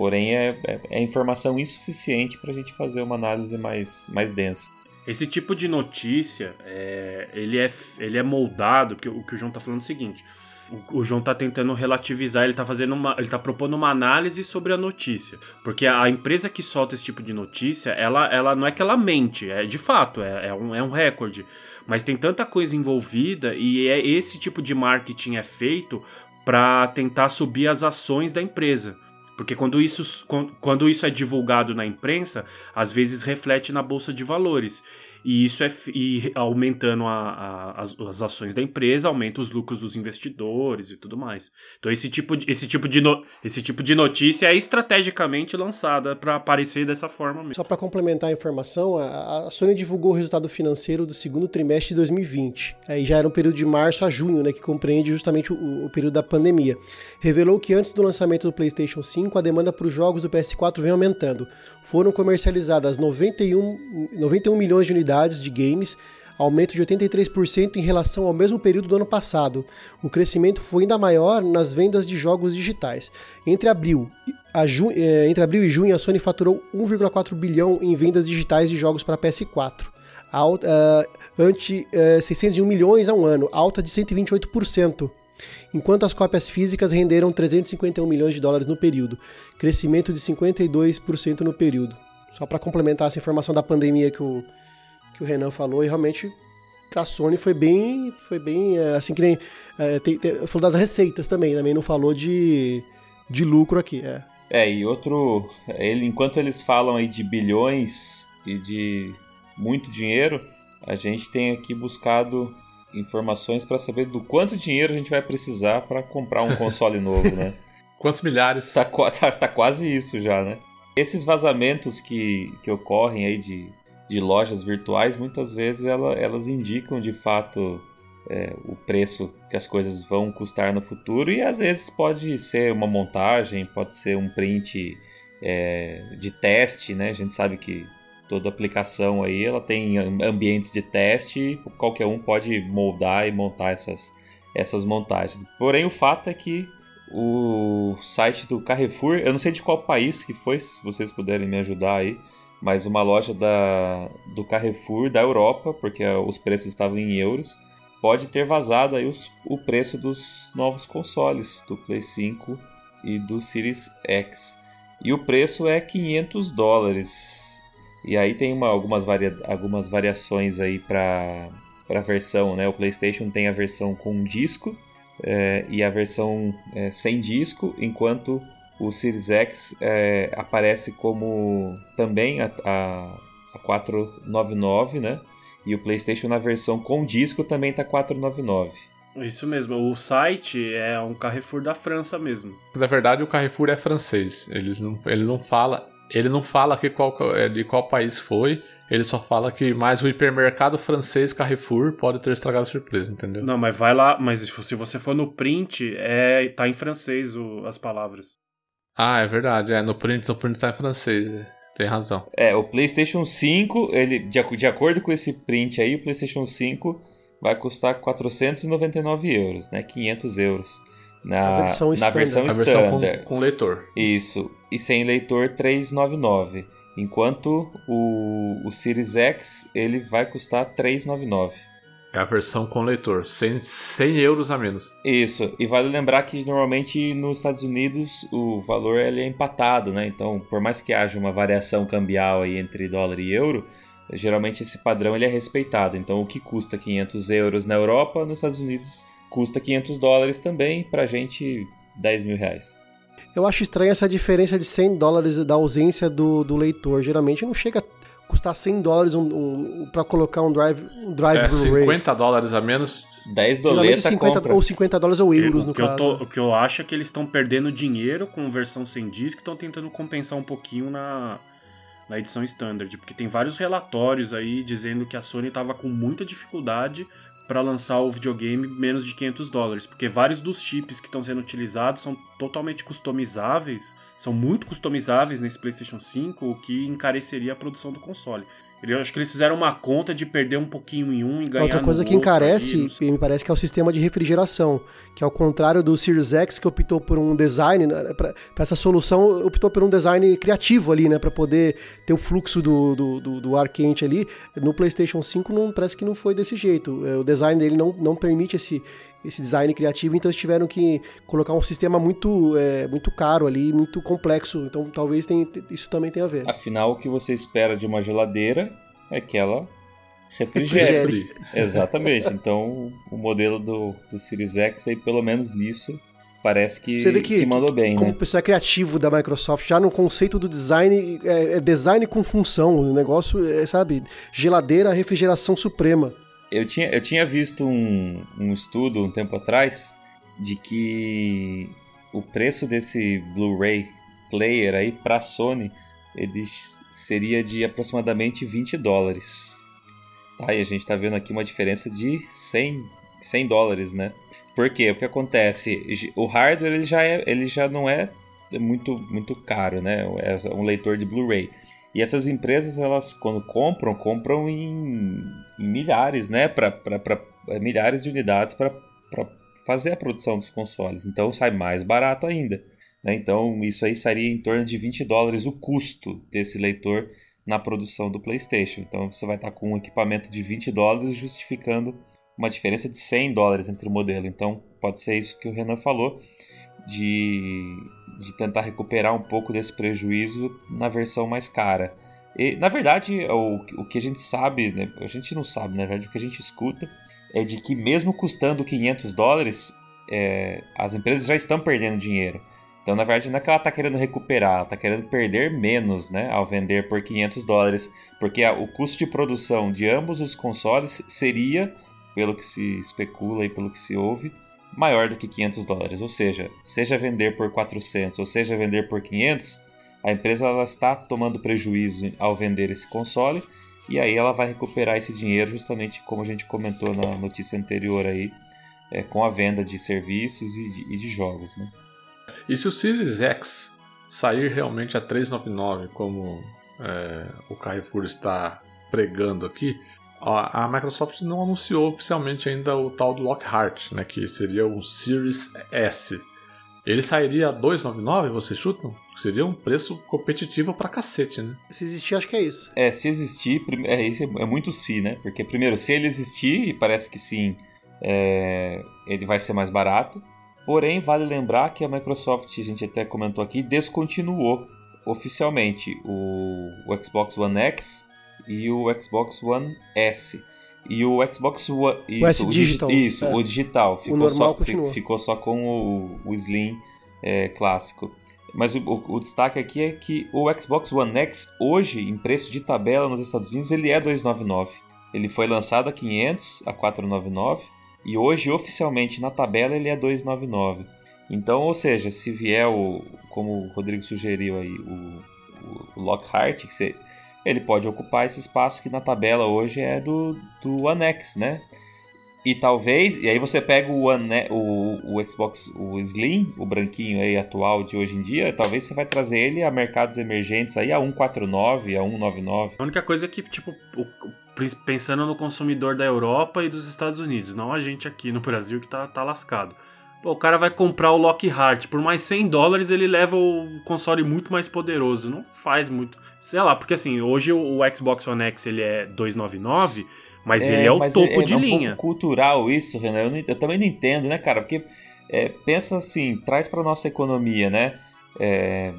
C: Porém, é, é, é informação insuficiente para a gente fazer uma análise mais, mais densa.
D: Esse tipo de notícia, é, ele, é, ele é moldado, que o que o João está falando é o seguinte, o, o João está tentando relativizar, ele está fazendo uma, ele tá propondo uma análise sobre a notícia, porque a, a, empresa que solta esse tipo de notícia, ela, ela não é que ela mente, é de fato, é, é um, é um recorde, mas tem tanta coisa envolvida e é esse tipo de marketing é feito para tentar subir as ações da empresa. Porque quando isso, quando isso é divulgado na imprensa, às vezes reflete na bolsa de valores. E isso é e aumentando a, a, as, as, ações da empresa, aumenta os lucros dos investidores e tudo mais. Então esse tipo de, esse tipo de, no, esse tipo de notícia é estrategicamente lançada para aparecer dessa forma mesmo.
B: Só para complementar a informação, a, a, Sony divulgou o resultado financeiro do segundo trimestre de 2020. Aí já era um período de março a junho, né, que compreende justamente o, o período da pandemia. Revelou que antes do lançamento do PlayStation 5, a demanda para os jogos do PS4 vem aumentando. Foram comercializadas 91, 91 milhões de unidades de games, aumento de 83% em relação ao mesmo período do ano passado. O crescimento foi ainda maior nas vendas de jogos digitais. Entre abril, eh, entre abril e junho, a Sony faturou 1,4 bilhão em vendas digitais de jogos para PS4, alta, uh, ante uh, 601 milhões a um ano, alta de 128%. Enquanto as cópias físicas renderam 351 milhões de dólares no período, crescimento de 52% no período. Só para complementar essa informação da pandemia que o, que o Renan falou, e realmente a Sony foi bem, foi bem, é, assim que nem, é, tem, tem, falou das receitas também, também não falou de, de lucro aqui, é.
C: É, e outro, ele, enquanto eles falam aí de bilhões e de muito dinheiro, a gente tem aqui buscado informações para saber do quanto dinheiro a gente vai precisar para comprar um <laughs> console novo, né?
A: Quantos milhares?
C: Tá, tá, tá, quase isso já, né? Esses vazamentos que, que ocorrem aí de de lojas virtuais, muitas vezes ela, elas indicam de fato é, o preço que as coisas vão custar no futuro e às vezes pode ser uma montagem, pode ser um print é, de teste, né? A gente sabe que toda aplicação aí ela tem ambientes de teste qualquer um pode moldar e montar essas, essas montagens. Porém, o fato é que o site do Carrefour, eu não sei de qual país que foi, se vocês puderem me ajudar aí, mas uma loja da, do Carrefour da Europa, porque os preços estavam em euros, pode ter vazado aí os, o preço dos novos consoles, do Play 5 e do Series X. E o preço é 500 dólares. E aí tem uma, algumas, varia, algumas variações aí para a versão, né? O PlayStation tem a versão com disco é, e a versão é, sem disco, enquanto o Series X é, aparece como também a, a, a 499, né? E o PlayStation na versão com disco também tá 499.
D: Isso mesmo, o site é um Carrefour da França mesmo.
A: Na verdade, o Carrefour é francês. Eles não, ele não fala, ele não fala que qual, é, de qual país foi. Ele só fala que mais o hipermercado francês Carrefour pode ter estragado a surpresa, entendeu?
D: Não, mas vai lá, mas se você for no print, é tá em francês o, as palavras.
A: Ah, é verdade. É, no print, no print tá em francês. é. Tem razão.
C: É, o PlayStation 5, ele, de, de acordo com esse print aí, o PlayStation 5 vai custar 499 euros, né? 500 euros. Na,
B: versão
C: na versão standard.
A: com, com leitor.
C: Isso. E sem leitor 399. Enquanto o, o Series X ele vai custar 399.
A: É a versão com leitor. 100, 100 euros a menos.
C: Isso. E vale lembrar que normalmente nos Estados Unidos o valor ele é empatado, né? Então, por mais que haja uma variação cambial aí entre dólar e euro, geralmente esse padrão ele é respeitado. Então, o que custa 500 euros na Europa, nos Estados Unidos custa 500 dólares também, pra gente 10 mil reais.
B: Eu acho estranha essa diferença de 100 dólares da ausência do, do leitor. Geralmente não chega a custar 100 dólares um, um, para colocar um drive, um drive
A: É
B: Blu-ray.
A: 50 dólares a menos.
C: 10
B: Geralmente
C: doleta
B: 50,
C: compra.
B: ou 50 dólares ou euros,
D: o,
B: no
D: que eu
B: caso.
D: tô- o que eu acho é que eles estão perdendo dinheiro com versão sem disco e estão tentando compensar um pouquinho na, na edição standard. Porque tem vários relatórios aí dizendo que a Sony estava com muita dificuldade para lançar o videogame menos de 500 dólares. Porque vários dos chips que estão sendo utilizados são totalmente customizáveis, são muito customizáveis nesse PlayStation 5, o que encareceria a produção do console. Eu acho que eles fizeram uma conta de perder um pouquinho em um e ganhar
B: Outra coisa que encarece,
D: ali,
B: me parece que é o sistema de refrigeração, que ao contrário do Series X que optou por um design né, para essa solução, optou por um design criativo ali, né, para poder ter o fluxo do, do, do, do ar quente ali. No PlayStation 5 não parece que não foi desse jeito. É, O design dele não, não permite esse esse design criativo, então eles tiveram que colocar um sistema muito é, muito caro ali, muito complexo. Então talvez tenha, isso também tenha a ver.
C: Afinal, o que você espera de uma geladeira é que ela refrigere. Exatamente. Então, o modelo do, do Series X aí, pelo menos nisso, parece que,
B: Você vê que,
C: que mandou bem,
B: como
C: né?
B: o pessoal é criativo da Microsoft, já no conceito do design, é, é design com função. O negócio é, sabe, geladeira, refrigeração suprema.
C: Eu tinha, eu tinha visto um, um estudo um tempo atrás de que o preço desse Blu-ray player aí pra Sony ele seria de aproximadamente 20 dólares. Tá, e a gente tá vendo aqui uma diferença de 100, 100 dólares, né? Por quê? O que acontece? O hardware ele já, é, ele já não é muito, muito caro, né? É um leitor de Blu-ray. E essas empresas, elas quando compram, compram em, em milhares, né? Pra, pra- milhares de unidades para fazer a produção dos consoles. Então sai mais barato ainda. né? Então isso aí seria em torno de 20 dólares o custo desse leitor na produção do PlayStation. Então você vai estar com um equipamento de 20 dólares justificando uma diferença de 100 dólares entre o modelo. Então pode ser isso que o Renan falou de, de tentar recuperar um pouco desse prejuízo na versão mais cara. E, na verdade, o, o que a gente sabe, né, a gente não sabe, na verdade, o que a gente escuta é de que mesmo custando 500 dólares, é, as empresas já estão perdendo dinheiro. Então, na verdade, não é que ela está querendo recuperar, ela está querendo perder menos né, ao vender por 500 dólares, porque a- o custo de produção de ambos os consoles seria, pelo que se especula e pelo que se ouve, maior do que 500 dólares. Ou seja, seja vender por 400 ou seja vender por 500, a empresa ela está tomando prejuízo ao vender esse console e aí ela vai recuperar esse dinheiro justamente como a gente comentou na notícia anterior aí, é, com a venda de serviços e de, e de jogos, né?
A: E se o Series X sair realmente a 399, como é, o Carrefour está pregando aqui, a, a Microsoft não anunciou oficialmente ainda o tal do Lockhart, né, que seria o Series S. Ele sairia a 299, vocês chutam? Seria um preço competitivo pra cacete, né?
B: Se existir, acho que é isso.
C: É, se existir, é, é é muito se, né? Porque primeiro, se ele existir, e parece que sim, é, ele vai ser mais barato. Porém, vale lembrar que a Microsoft, a gente até comentou aqui, descontinuou oficialmente o, o Xbox One X e o Xbox One S. E o Xbox One. Isso,
B: S
C: o, digi-
B: digital,
C: isso
B: é.
C: o digital. Ficou,
B: normal
C: só,
B: continua.
C: ficou só com o, o Slim é, clássico. Mas o, o, o, destaque aqui é que o Xbox One X, hoje, em preço de tabela nos Estados Unidos, ele é 299. Ele foi lançado a 500, a 499, e hoje, oficialmente, na tabela, ele é 299. Então, ou seja, se vier o, como o Rodrigo sugeriu aí, o, o Lockhart, que você, ele pode ocupar esse espaço que na tabela hoje é do, do One X, né? E talvez, e aí você pega o, One, o, o Xbox, o Slim, o branquinho aí atual de hoje em dia, talvez você vai trazer ele a mercados emergentes aí a 149, a 199.
D: A única coisa é que, tipo, pensando no consumidor da Europa e dos Estados Unidos, não a gente aqui no Brasil que tá, tá lascado. Pô, o cara vai comprar o Lockhart, por mais 100 dólares ele leva o console muito mais poderoso. Não faz muito. Sei lá, porque assim, hoje o Xbox One X ele é 299 mas é, ele é o topo é, de
C: é
D: linha.
C: Um cultural isso, Renan. Eu, não, eu, também não entendo, né, cara? Porque é, pensa assim, traz para nossa economia, né? É,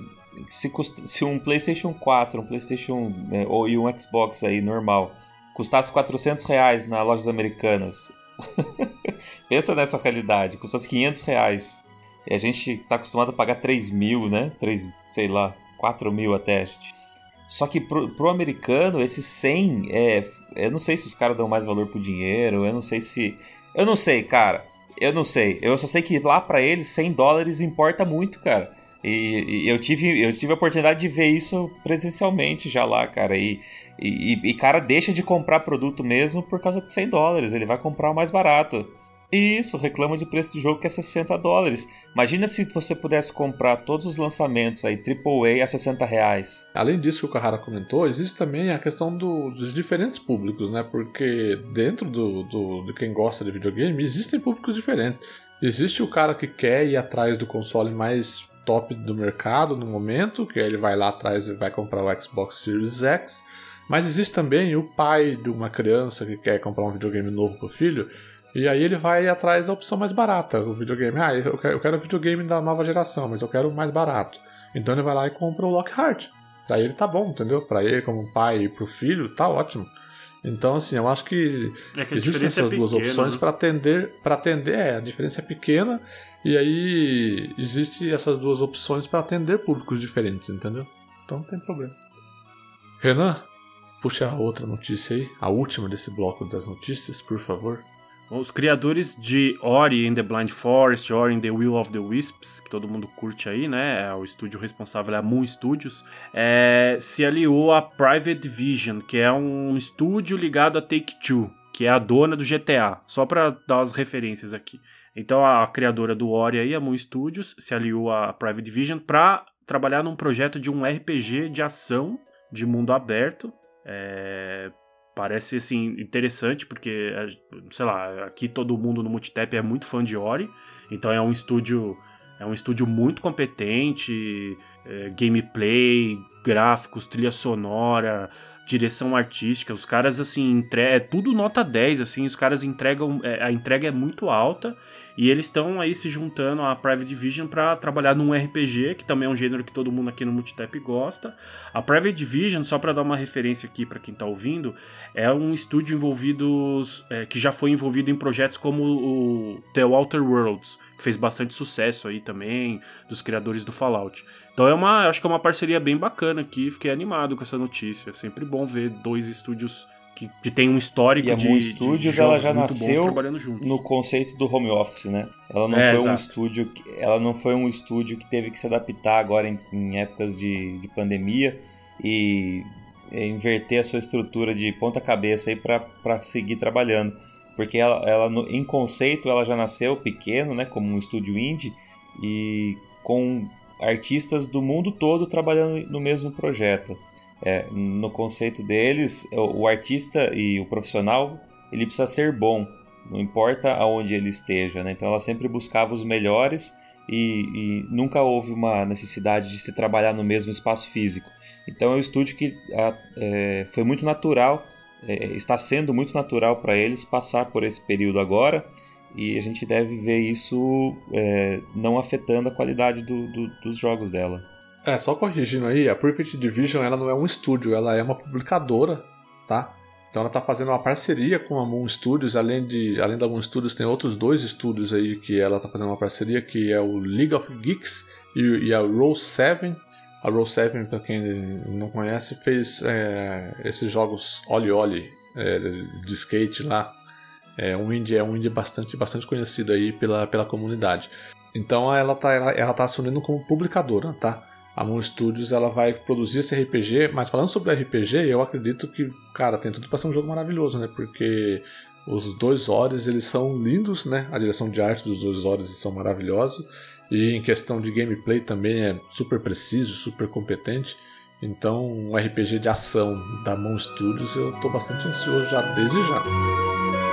C: se, custa, se, um PlayStation 4, um PlayStation né, ou e um Xbox aí normal custasse 400 reais nas lojas americanas, <laughs> pensa nessa realidade, custasse 500 reais. E a gente tá acostumado a pagar 3 mil, né? 3, sei lá, 4 mil até. Só que pro, pro americano, esse 100 é eu não sei se os caras dão mais valor pro dinheiro, eu não sei se. Eu não sei, cara. Eu não sei. Eu só sei que lá para eles 100 dólares importa muito, cara. E, e, eu, tive, eu tive a oportunidade de ver isso presencialmente já lá, cara. E, e, e cara deixa de comprar produto mesmo por causa de 100 dólares. Ele vai comprar o mais barato. Isso, reclama de preço de jogo que é 60 dólares. Imagina se você pudesse comprar todos os lançamentos aí, AAA a 60 reais.
A: Além disso que o Carrara comentou, existe também a questão do, dos diferentes públicos, né? Porque dentro do, do, de quem gosta de videogame, existem públicos diferentes. Existe o cara que quer ir atrás do console mais top do mercado no momento, que ele vai lá atrás e vai comprar o Xbox Series X. Mas existe também o pai de uma criança que quer comprar um videogame novo para o filho e aí ele vai atrás da opção mais barata, o videogame. Ah, eu quero, eu quero o videogame da nova geração, mas eu quero o mais barato. Então ele vai lá e compra o Lockhart. Pra ele tá bom, entendeu? Pra ele, como pai e pro filho, tá ótimo. Então, assim, eu acho que, é que existem essas é duas opções né? para atender. para atender, é, a diferença é pequena. E aí existe essas duas opções para atender públicos diferentes, entendeu? Então não tem problema. Renan, puxa a outra notícia aí, a última desse bloco das notícias, por favor.
D: Os criadores de Ori and the Blind Forest, Ori and the Will of the Wisps, que todo mundo curte aí, né? É o estúdio responsável é a Moon Studios, é, se aliou a Private Vision, que é um estúdio ligado a Take-Two, que é a dona do GTA. Só para dar as referências aqui. Então a criadora do Ori aí, a Moon Studios, se aliou a Private Vision para trabalhar num projeto de um RPG de ação de mundo aberto. É, Parece, assim, interessante, porque, é, sei lá, aqui todo mundo no Multitap é muito fã de Ori, então é um estúdio, é um estúdio muito competente, é, gameplay, gráficos, trilha sonora, direção artística, os caras, assim, entre... é tudo nota 10, assim, os caras entregam, é, a entrega é muito alta, e eles estão aí se juntando à Private Division para trabalhar num RPG, que também é um gênero que todo mundo aqui no Multitap gosta. A Private Division, só para dar uma referência aqui para quem está ouvindo, é um estúdio envolvido é, que já foi envolvido em projetos como o The Outer Worlds, que fez bastante sucesso aí também, dos criadores do Fallout. Então é uma, acho que é uma parceria bem bacana aqui, fiquei animado com essa notícia. É sempre bom ver dois estúdios que, que tem um histórico
C: e a
D: de,
C: Moon Studios
D: de
C: ela já nasceu no conceito do home office, né? Ela não é, foi exato. um estúdio, que, ela não foi um estúdio que teve que se adaptar agora em, em épocas de, de pandemia e inverter a sua estrutura de ponta cabeça aí para seguir trabalhando, porque ela, ela no, em conceito ela já nasceu pequeno, né? Como um estúdio indie e com artistas do mundo todo trabalhando no mesmo projeto. É, no conceito deles, o, o, artista e o profissional ele precisa ser bom, não importa aonde ele esteja. Né? Então ela sempre buscava os melhores e, e, nunca houve uma necessidade de se trabalhar no mesmo espaço físico. Então é um estúdio que a, é, foi muito natural, é, está sendo muito natural para eles passar por esse período agora e a gente deve ver isso é, não afetando a qualidade do, do, dos jogos dela.
A: É, só corrigindo aí, a Perfect Division ela não é um estúdio, ela é uma publicadora, tá? Então ela está fazendo uma parceria com a Moon Studios, além de além da Moon Studios tem outros dois estúdios aí que ela está fazendo uma parceria, que é o League of Geeks e, e a Roll 7. A Roll 7, para quem não conhece, fez é, esses jogos Oli Oli é, de skate lá. É um indie, é um indie bastante, bastante conhecido aí pela, pela comunidade. Então ela está ela, ela tá assumindo como publicadora, tá? A Moon Studios ela vai produzir esse RPG, mas falando sobre RPG, eu acredito que, cara, tem tudo para ser um jogo maravilhoso, né? Porque os dois Ores, eles são lindos, né? A direção de arte dos dois Ores são maravilhosos. E em questão de gameplay também é super preciso, super competente. Então, um RPG de ação da Moon Studios eu tô bastante ansioso já desde já.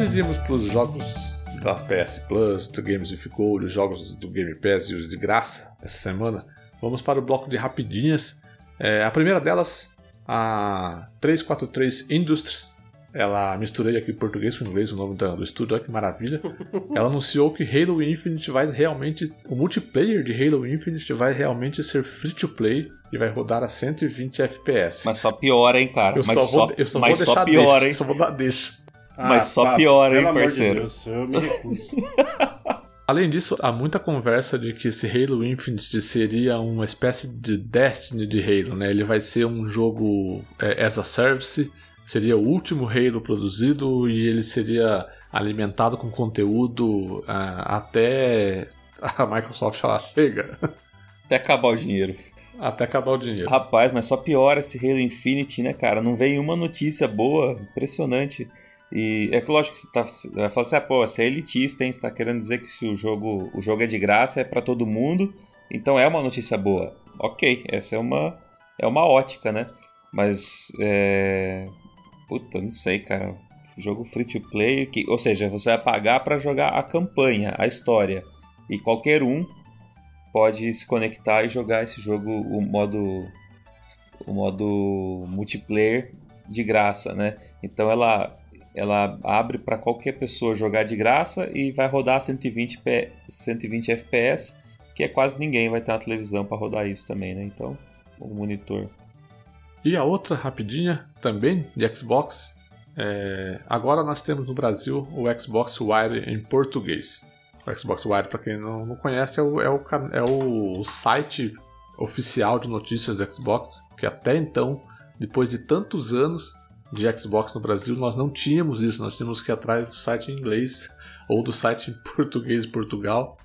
A: Antes de irmos para os jogos da PS Plus, do Games with Gold, os jogos do Game Pass e os de graça essa semana, vamos para o bloco de rapidinhas. É, a primeira delas, a 343 Industries. Ela misturei aqui português com inglês o nome do estúdio, olha que maravilha. <laughs> Ela anunciou que Halo Infinite vai realmente. O multiplayer de Halo Infinite vai realmente ser free to play e vai rodar a 120 FPS.
C: Mas só piora, hein, cara?
A: Eu
C: mas
A: só,
C: só,
A: vou, eu só
C: mas
A: vou deixar
C: só piora,
A: deixa,
C: hein?
A: Só vou dar deixa.
C: Mas só
D: pá,
C: piora, hein,
D: amor de
C: parceiro?
D: Deus, eu me recuso. <laughs>
A: Além disso, há muita conversa de que esse Halo Infinite seria uma espécie de Destiny de Halo, né? Ele vai ser um jogo é, as a service, seria o último Halo produzido e ele seria alimentado com conteúdo ah, até <laughs> a Microsoft falar chega,
C: Até acabar o dinheiro.
A: até acabar o dinheiro.
C: Rapaz, mas só piora esse Halo Infinite, né, cara? Não vem uma notícia boa, impressionante. E é que lógico que você, tá, você vai falar assim, ah, pô, você é elitista, hein? Você tá querendo dizer que o jogo, o jogo é de graça, é pra todo mundo, então é uma notícia boa. Ok, essa é uma, é uma ótica, né? Mas, é... Puta, não sei, cara. Jogo free to play, que, ou seja, você vai pagar pra jogar a campanha, a história. E qualquer um pode se conectar e jogar esse jogo, o modo, o modo multiplayer de graça, né? Então ela ela abre para qualquer pessoa jogar de graça e vai rodar 120, P, 120 FPS, que é quase ninguém vai ter uma televisão para rodar isso também, né? Então, um monitor.
A: E a outra rapidinha, também de Xbox. é, agora nós temos no Brasil o Xbox Wire em português. O Xbox Wire, para quem não, conhece, é o, é, o, é o site oficial de notícias do Xbox, que até então, depois de tantos anos de Xbox no Brasil, nós não tínhamos isso. Nós tínhamos que ir atrás do site em inglês ou do site em <laughs> português de Portugal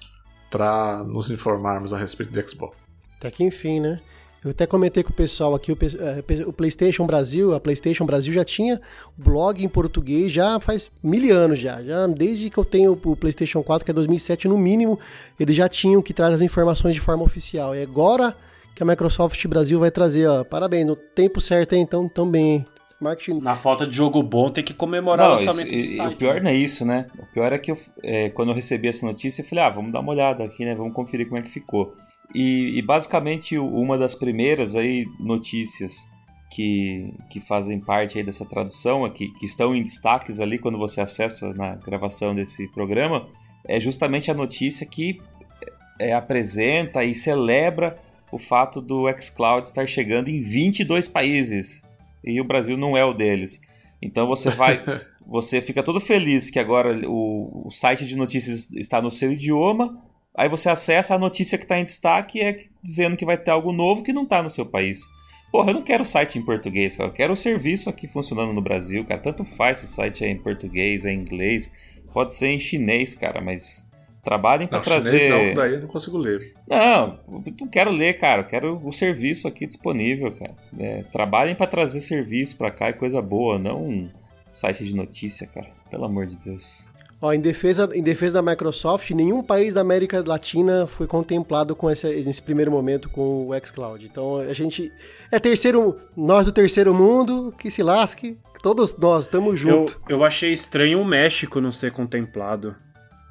A: para nos informarmos a respeito do Xbox.
B: Até que enfim, né? Eu até comentei com o pessoal aqui, eh, o PlayStation Brasil, a PlayStation Brasil já tinha blog em português já faz mil anos já. já desde que eu tenho o PlayStation 4, que é 2007 no mínimo, eles já tinham que trazer as informações de forma oficial. E agora que a Microsoft Brasil vai trazer, ó, parabéns, no tempo certo, hein? então também. Marketing
D: Na falta de jogo bom, tem que comemorar
C: Não,
D: o
C: isso-
D: lançamento do
C: e- e
D: site.
C: o pior
D: né?
C: não é isso, né? O pior é que eu, é, quando eu recebi essa notícia, eu falei, ah, vamos dar uma olhada aqui, né? Vamos conferir como é que ficou. E, e basicamente uma das primeiras aí notícias que, que fazem parte aí dessa tradução, aqui, que estão em destaques ali quando você acessa na gravação desse programa, é justamente a notícia que é, apresenta e celebra o fato do xCloud estar chegando em 22 países e o Brasil não é o deles. Então você vai, <laughs> você fica todo feliz que agora o, o site de notícias está no seu idioma. Aí você acessa a notícia que está em destaque e é dizendo que vai ter algo novo que não está no seu país. Porra, eu não quero o site em português, cara. Eu quero o serviço aqui funcionando no Brasil, cara. Tanto faz se o site é em português, é em inglês, pode ser em chinês, cara, mas trabalhem para trazer.
A: chinês não, daí eu não consigo ler.
C: Não, eu não quero ler, cara. Eu quero o serviço aqui disponível, cara. É, trabalhem para trazer serviço para cá e coisa boa, não um site de notícia, cara. Pelo amor de Deus.
B: Ó, em defesa, em defesa da Microsoft, nenhum país da América Latina foi contemplado com esse, nesse primeiro momento com o xCloud. Então a gente é terceiro, nós do terceiro mundo, que se lasque, todos nós estamos
D: Eu,
B: juntos.
D: eu achei estranho o México não ser contemplado.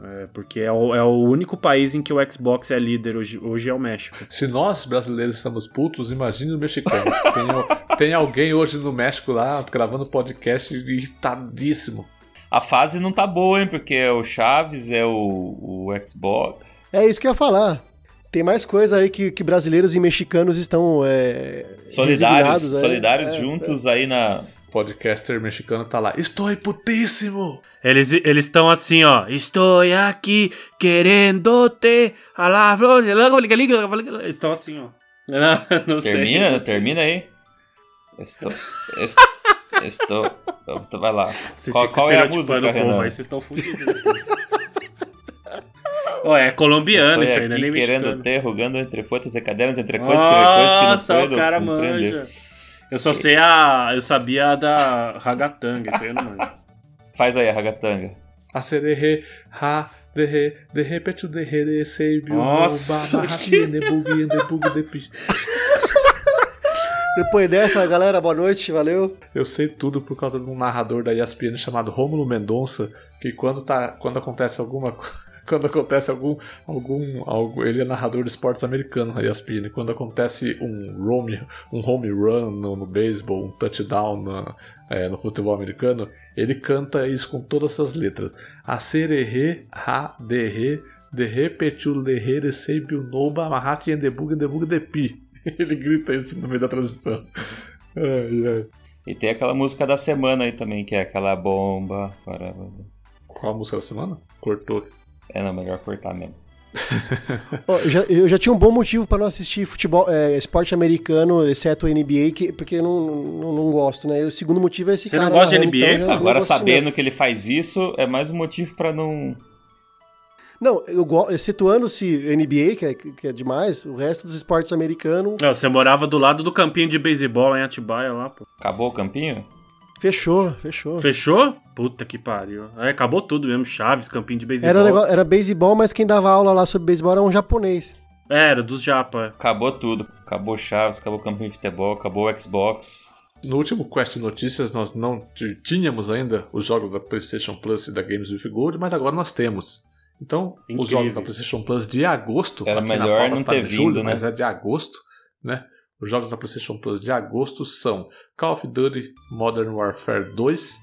D: É, porque é o, é o único país em que o Xbox é líder hoje, hoje é o México.
A: Se nós brasileiros estamos putos, imagine o mexicano. tem, tem alguém hoje no México lá gravando podcast irritadíssimo.
C: A fase não tá boa, hein? Porque é o Chaves, é o, o Xbox.
B: É isso que eu ia falar. Tem mais coisa aí que, que brasileiros e mexicanos estão é,
C: Solidários,
B: é.
C: solidários
B: É,
C: juntos aí na.
A: Podcaster mexicano tá lá. Estou putíssimo!
D: Eles eles estão assim, ó. Estou aqui flor. Eles estão assim, ó. <laughs> Não, não sei.
C: Termina,
D: sei.
C: termina aí. Estou. <laughs> Estou. estou vai lá.
D: Vocês
C: Qual, qual é a música,
D: o povo
C: Renan?
D: aí, vocês estão fudidos. <laughs> Ó, é colombiano
C: Estou
D: isso aí, é
C: aqui
D: nem
C: querendo
D: mexicano.
C: ter, rogando entre fotos e cadernos, entre coisas que coisas que não
D: Nossa,
C: puedo
D: o cara
C: compreender.
D: manja. Eu só sei a... Eu sabia a da Ragatanga, isso aí eu não manjo. <laughs>
C: Faz aí a ragatanga.
A: A sererê, ha, de re, de repente o de re, de sei, biu,
D: Nossa,
A: no, ba,
D: que-
A: de bug, de bug, de pi. <laughs>
B: Depois dessa, galera, boa noite, valeu.
A: Eu sei tudo por causa de um narrador da ESPN chamado Rômulo Mendonça, que quando, tá, quando acontece alguma co- <laughs> quando acontece algum, algum, algo, ele é narrador de esportes americanos na ESPN. Quando acontece um home, um home run no, no beisebol, um touchdown na- é, no futebol americano, ele canta isso com todas essas letras. A sererê, ha, de re, de repetiu de re, de sei, biu, noba, mahati, endebug, debug, de pi. <laughs> Ele grita isso no meio da transmissão. Ai, ai.
C: E tem aquela música da semana aí também, que é aquela bomba.
A: Qual a música da semana? Cortou.
C: É, não, melhor cortar mesmo. <laughs>
B: Ó, eu, já, eu já tinha um bom motivo pra não assistir futebol, é, esporte americano, exceto NBA, que, porque eu não, não, não gosto, né? E o segundo motivo é esse
D: Você não
B: cara.
D: gosta de NBA?
B: então não
C: Agora, sabendo que ele faz isso, é mais um motivo pra não.
B: Não, eu excetuando-se NBA, que é, que é demais, o resto dos esportes americanos
D: Não, você morava do lado do campinho de beisebol em Atibaia lá, pô.
C: Acabou o campinho?
B: Fechou, fechou.
D: Fechou? Puta que pariu. Aí acabou tudo mesmo. Chaves, campinho de beisebol.
B: Era, negócio, era beisebol, mas quem dava aula lá sobre beisebol era um japonês.
D: É, Era, dos japa.
C: Acabou tudo. Acabou Chaves, acabou o campinho de futebol, acabou o Xbox.
A: No último Quest Notícias nós não tínhamos ainda os jogos da PlayStation Plus e da Games with Gold, mas agora nós temos. Então,
D: Incrível.
A: os jogos da PlayStation Plus de agosto,
C: Era melhor não
A: tá
C: ter
A: de julho,
C: vindo, né?
A: mas é de agosto, né? Os jogos da PlayStation Plus de agosto são Call of Duty Modern Warfare 2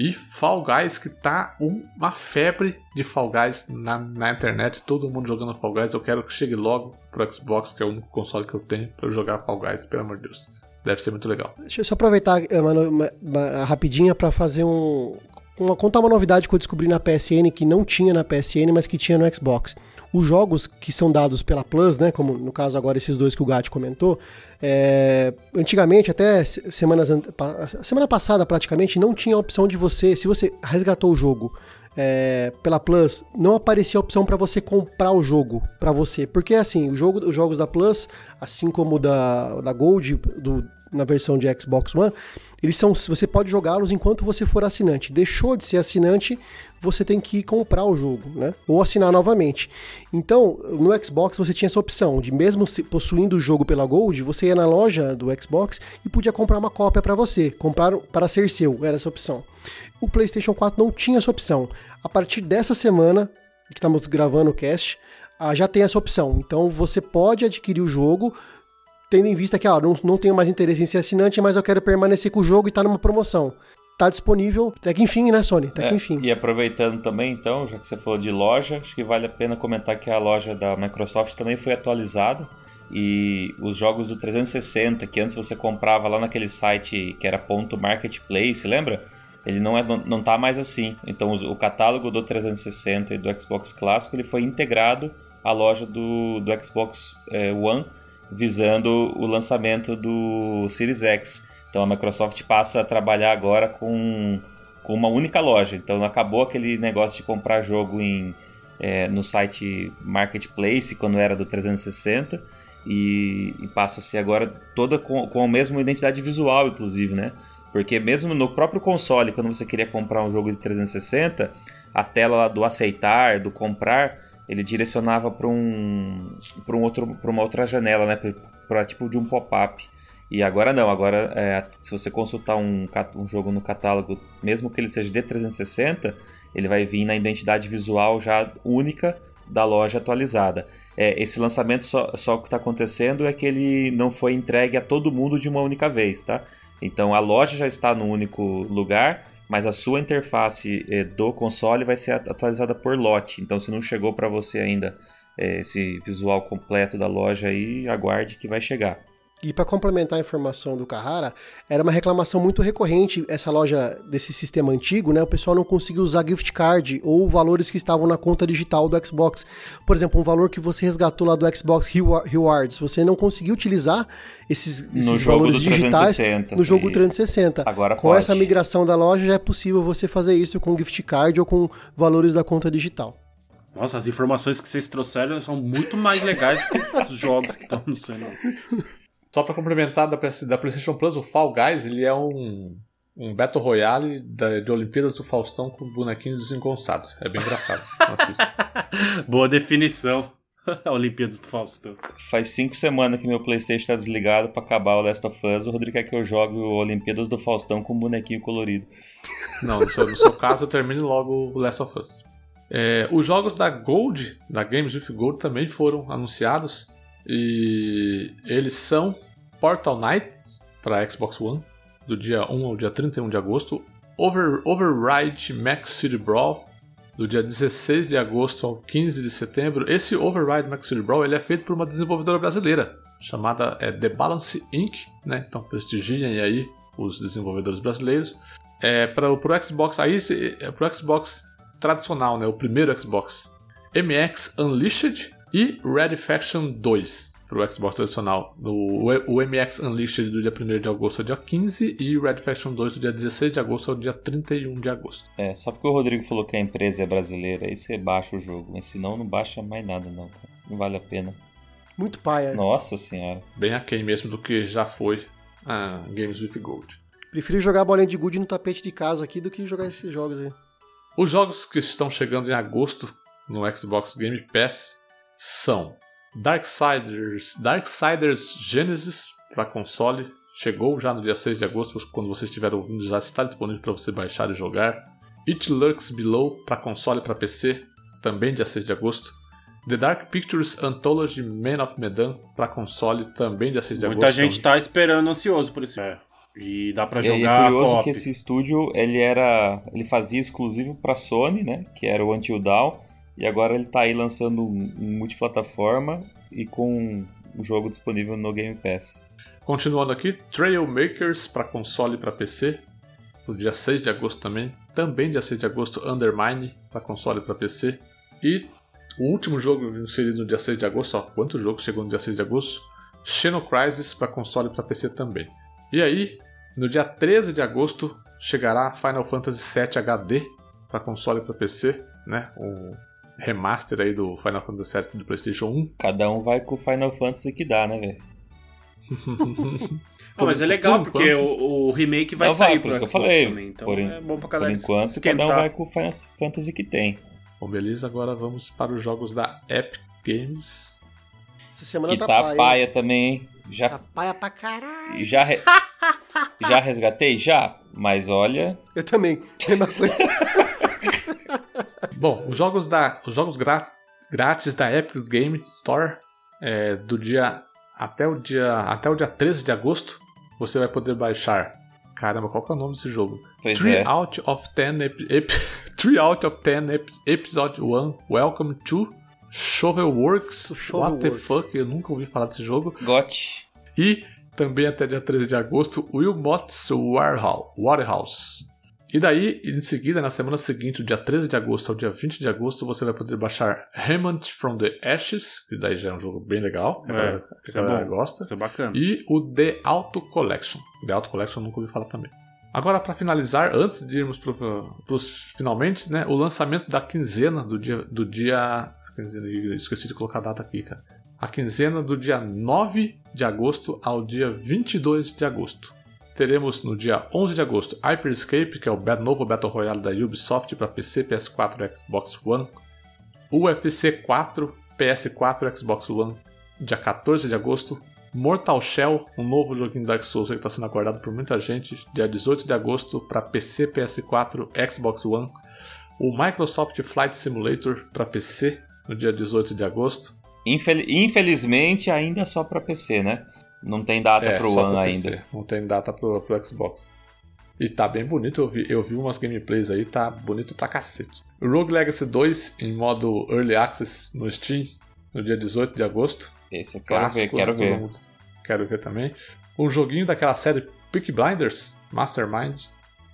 A: e Fall Guys, que tá uma febre de Fall Guys na, na internet. Todo mundo jogando Fall Guys. Eu quero que chegue logo pro Xbox, que é o único console que eu tenho, pra eu jogar Fall Guys, pelo amor de Deus. Deve ser muito legal.
B: Deixa eu só aproveitar é, uma, uma- uma rapidinha pra fazer um. Uma, contar uma novidade que eu descobri na PSN que não tinha na PSN, mas que tinha no Xbox. Os jogos que são dados pela Plus, né? Como no caso agora esses dois que o Gatti comentou, é, antigamente, até se- semanas, semana passada praticamente, não tinha a opção de você, se você resgatou o jogo é, pela Plus, não aparecia a opção para você comprar o jogo para você. Porque assim, o jogo, os jogos da Plus, assim como da, da Gold, do, na versão de Xbox One, eles são. Você pode jogá-los enquanto você for assinante. Deixou de ser assinante, você tem que comprar o jogo, né? Ou assinar novamente. Então, no Xbox você tinha essa opção de mesmo possuindo o jogo pela Gold, você ia na loja do Xbox e podia comprar uma cópia para você, comprar para ser seu, era essa opção. O PlayStation 4 não tinha essa opção. A partir dessa semana que estamos gravando o cast, ah, já tem essa opção. Então você pode adquirir o jogo, tendo em vista que ah, não, não tenho mais interesse em ser assinante, mas eu quero permanecer com o jogo e tá numa promoção. Tá disponível, até que enfim, né, Sony? Até
C: É,
B: que enfim.
C: E aproveitando também, então, já que você falou de loja, acho que vale a pena comentar que a loja da Microsoft também foi atualizada. E os jogos do 360, que antes você comprava lá naquele site que era ponto .marketplace, lembra? Ele não, é, não, não tá mais assim. Então o catálogo do 360 e do Xbox clássico ele foi integrado à loja do, do Xbox eh, One, visando o lançamento do Series X. Então a Microsoft passa a trabalhar agora com com uma única loja. Então acabou aquele negócio de comprar jogo em, é, no site Marketplace, quando era do 360, e, e passa a ser agora toda com, com a mesma identidade visual, inclusive, né? Porque mesmo no próprio console, quando você queria comprar um jogo de 360, a tela do aceitar, do comprar, ele direcionava para um, pra um outro, pra uma outra janela, né? Para tipo de um pop-up. E agora não, agora é, se você consultar um, um jogo no catálogo, mesmo que ele seja de 360, Ele vai vir na identidade visual já única da loja atualizada. É, esse lançamento só, só o que está acontecendo é que ele não foi entregue a todo mundo de uma única vez, tá? Então a loja já está no único lugar, mas a sua interface eh, do console vai ser atualizada por lote. Então se não chegou para você ainda eh, esse visual completo da loja aí, aguarde que vai chegar.
B: E para complementar a informação do Carrara, era uma reclamação muito recorrente essa loja desse sistema antigo, né? O pessoal não conseguia usar gift card ou valores que estavam na conta digital do Xbox. Por exemplo, um valor que você resgatou lá do Xbox Rewards, você não conseguiu utilizar esses, esses
C: no jogo
B: valores
C: do
B: digitais
C: 360,
B: no jogo
C: e
B: 360.
C: agora
B: com
C: pode.
B: essa migração da loja já é possível você fazer isso com gift card ou com valores da conta digital.
D: Nossa, as informações que vocês trouxeram são muito mais legais que os jogos que estão no cenário. <laughs>
A: Só pra complementar da, PS da PlayStation Plus, o Fall Guys ele é um, um Battle Royale da, de Olimpíadas do Faustão com bonequinhos desengonçados. É bem engraçado. <laughs>
D: Boa definição. <laughs> Olimpíadas do Faustão.
C: Faz cinco semanas que meu Playstation está desligado para acabar o Last of Us. O Rodrigo quer que eu jogue o Olimpíadas do Faustão com um bonequinho colorido.
A: Não, no seu, no seu caso, termine logo o Last of Us. É, os jogos da Gold, da Games with Gold, também foram anunciados. E eles são Portal Knights para Xbox One, do dia 1 ao dia 31 de agosto. Over, Override Max City Brawl, do dia 16 de agosto ao 15 de setembro. Esse Override Max City Brawl ele é feito por uma desenvolvedora brasileira, chamada é, The Balance Inc. Né? Então prestigiem aí os desenvolvedores brasileiros. É, para o Xbox, aí é Xbox tradicional, né? o primeiro Xbox. MX Unleashed e Red Faction 2 para o Xbox tradicional. O, o MX Unleashed do dia 1 de agosto ao dia 15 e Red Faction 2 do dia 16 de agosto ao dia 31 de agosto.
C: É, só porque o Rodrigo falou que a empresa é brasileira, aí você baixa o jogo. Mas senão não baixa mais nada, não. cara. Não vale a pena.
B: Muito paia.
C: Nossa senhora.
A: Bem aquém mesmo do que já foi a Games with Gold.
B: Prefiro jogar bolinha de gude no tapete de casa aqui do que jogar esses jogos aí.
A: Os jogos que estão chegando em agosto no Xbox Game Pass são Darksiders, Darksiders Genesis para console. Chegou já no dia 6 de agosto, quando você estiver ouvindo, já está disponível para você baixar e jogar. It Lurks Below para console e para PC, também dia 6 de agosto. The Dark Pictures Anthology Man of Medan para console, também dia 6 de
D: Muita
A: agosto.
D: gente tá esperando ansioso por esse. É. E dá pra
C: E aí é
D: jogar
C: curioso que esse estúdio ele era, ele fazia exclusivo para Sony, né? Que era o Until Dawn, e agora ele tá aí lançando um multiplataforma e com o jogo disponível no Game Pass.
A: Continuando aqui, Trailmakers para console e para PC, no dia 6 de agosto também. Também dia 6 de agosto, Undermine para console e para PC. E o último jogo inserido no dia 6 de agosto, ó, quantos jogos chegou no dia 6 de agosto? Shadow Crisis para console e para PC também. E aí, no dia 13 de agosto, chegará Final Fantasy VII HD para console e para PC, né? O remaster aí do Final Fantasy VII do PlayStation 1.
C: Cada um vai com o Final Fantasy que dá, né, velho? <laughs>
D: Mas é
A: Por-
D: legal,
A: por
D: porque o, o remake vai
C: Não, vai,
D: sair
C: por
D: pro
C: isso que eu falei.
D: também. Então
C: Por
D: é bom pra
C: Por
D: galera
C: enquanto,
D: esquentar.
C: cada um vai com o Final Fantasy que tem.
A: Bom, beleza, agora vamos para os jogos da Epic Games.
B: Essa semana
C: Que
B: tá,
C: tá
B: paia.
C: paia também, hein? Já,
B: Tá paia pra caralho.
C: já, re- <laughs> já resgatei? Já. Mas olha,
B: Eu também. Mesma coisa. <laughs>
A: Bom, os jogos da, os jogos grátis, grátis da Epic Games Store é, do dia até o dia até o dia 13 de agosto, você vai poder baixar. Caramba, qual que é o nome desse jogo?
C: pois
A: 3
C: é.
A: out of 10 ep, ep, 3 out of 10 ep, episode 1. Welcome to Shovelworks. What the
B: Shovelworks.
A: fuck? Eu nunca ouvi falar desse jogo.
C: Got.
A: E também até dia 13 de agosto, Wilmot's Warehouse. E daí, em seguida, na semana seguinte, do dia 13 de agosto ao dia 20 de agosto, você vai poder baixar Remnant from the Ashes, que daí já é um jogo bem legal, que a
D: É,
A: galera, que a
D: é
A: galera
D: bom.
A: gosta.
D: Isso é bacana.
A: E o The Auto Collection. The Auto Collection eu nunca ouvi falar também. Agora, para finalizar, antes de irmos para os finalmente, né, o lançamento da quinzena do dia. Do dia quinzena, esqueci de colocar a data aqui, cara. A quinzena do dia 9 de agosto ao dia 22 de agosto. Teremos no dia 11 de agosto Hyper Escape, que é o novo Battle Royale da Ubisoft para PC, PS4 e Xbox One. UFC 4, PS4 e Xbox One, dia 14 de agosto. Mortal Shell, um novo joguinho Dark Souls que está sendo aguardado por muita gente, dia 18 de agosto para PC, PS4, Xbox One. o Microsoft Flight Simulator para PC no dia 18 de agosto.
C: Infel- Infelizmente, ainda só pra PC, né? Não tem data
A: É,
C: pro One ainda.
A: Não tem data pro, pro Xbox. E tá bem bonito, eu vi, eu vi umas gameplays aí, tá bonito pra cacete. Rogue Legacy 2 em modo Early Access no Steam no dia 18 de agosto.
C: Esse eu quero
A: Clássico,
C: ver, quero ver.
A: mundo- Quero ver também. Um joguinho daquela série Peak Blinders, Mastermind,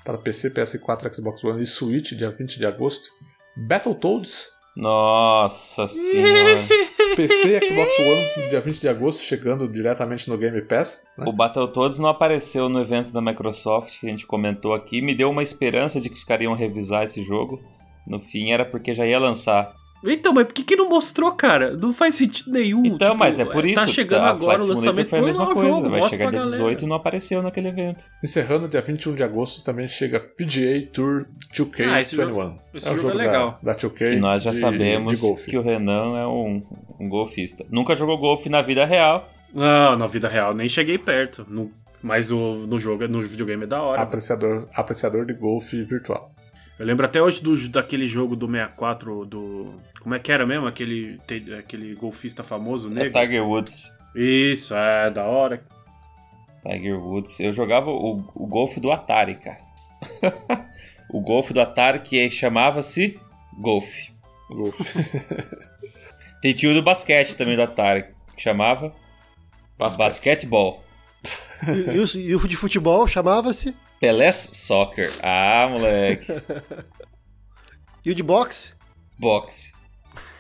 A: para PC, PS4, Xbox One e Switch, dia 20 de agosto. Battletoads,
C: Nossa senhora. <laughs>
A: PC e Xbox One, dia 20 de agosto, chegando diretamente no Game Pass. né?
C: o Battletoads não apareceu no evento da Microsoft que a gente comentou aqui. Me deu uma esperança de que os caras iam revisar esse jogo. No fim, era porque já ia lançar.
D: Então, mas por que, que não mostrou, cara? Não faz sentido nenhum.
C: Então,
D: Tipo,
C: mas é por isso.
D: Tá chegando
C: a
D: agora
C: Flight
D: o
C: Simulator
D: lançamento.
C: foi a mesma coisa.
D: jogo,
C: Vai chegar dia
D: galera.
C: 18 e não apareceu naquele evento.
A: Encerrando dia 21 de agosto também chega PGA Tour 2K21.
D: Ah, esse jogo- esse
A: é o
D: jogo
A: jogo
D: é legal.
A: Da, da 2K
C: Que nós já
A: de-
C: sabemos
A: de
C: que o Renan é um, um golfista. Nunca jogou golfe na vida real.
D: Não, na vida real, nem cheguei perto. No- mas o, no jogo, no videogame é da hora.
A: Apreciador, apreciador de golfe virtual.
D: Eu lembro até hoje do, daquele jogo do 64, do. Como é que era mesmo? Aquele, te- aquele golfista famoso,
C: É
D: negro.
C: Tiger Woods.
D: Isso, é da hora.
C: Tiger Woods. Eu jogava o, o golfe do Atari, cara. <laughs> o golfe do Atari que chamava-se Golfe.
A: Golfe. <laughs>
C: Tem tio do basquete também do Atari, que chamava
A: Basquete.
C: Basquetebol. <laughs>
B: E, e o, e o de futebol chamava-se.
C: Pelés Soccer. Ah, moleque. <laughs>
B: E o de boxe?
C: Boxe.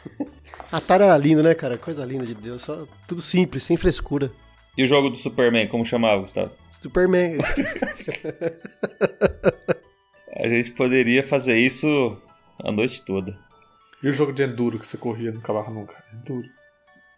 C: <laughs>
B: Atari era lindo, né, cara? Coisa linda de Deus. Só, tudo simples, sem frescura.
C: E o jogo do Superman, como chamava, Gustavo?
B: Superman. <laughs>
C: A gente poderia fazer isso a noite toda.
A: E o jogo de enduro que você corria não acabava nunca? Enduro.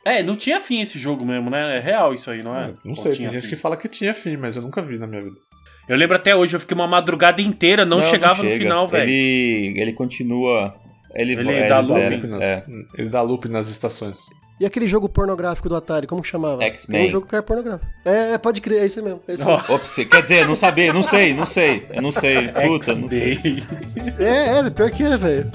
D: É, não tinha fim esse jogo mesmo, né? É real isso aí, não é?
A: Não
D: Ou
A: sei, tem gente
D: fim?
A: que fala que tinha fim, mas eu nunca vi na minha vida.
D: Eu lembro até hoje, eu fiquei uma madrugada inteira, não, chegava no
C: chega.
D: final, velho.
C: Ele, ele continua. Ele,
D: Ele
C: é,
D: dá
C: ele
D: loop
A: nas-
C: É.
A: Ele dá loop nas estações.
B: e aquele jogo pornográfico do Atari, como que chamava?
C: X-Men.
B: Tem um jogo que é pornográfico. É, é, pode crer, é isso mesmo. É, isso mesmo.
C: Ops, quer dizer, não saber, não sei, não sei. Eu não sei. Puta, não sei.
B: É, é, pior que é, velho.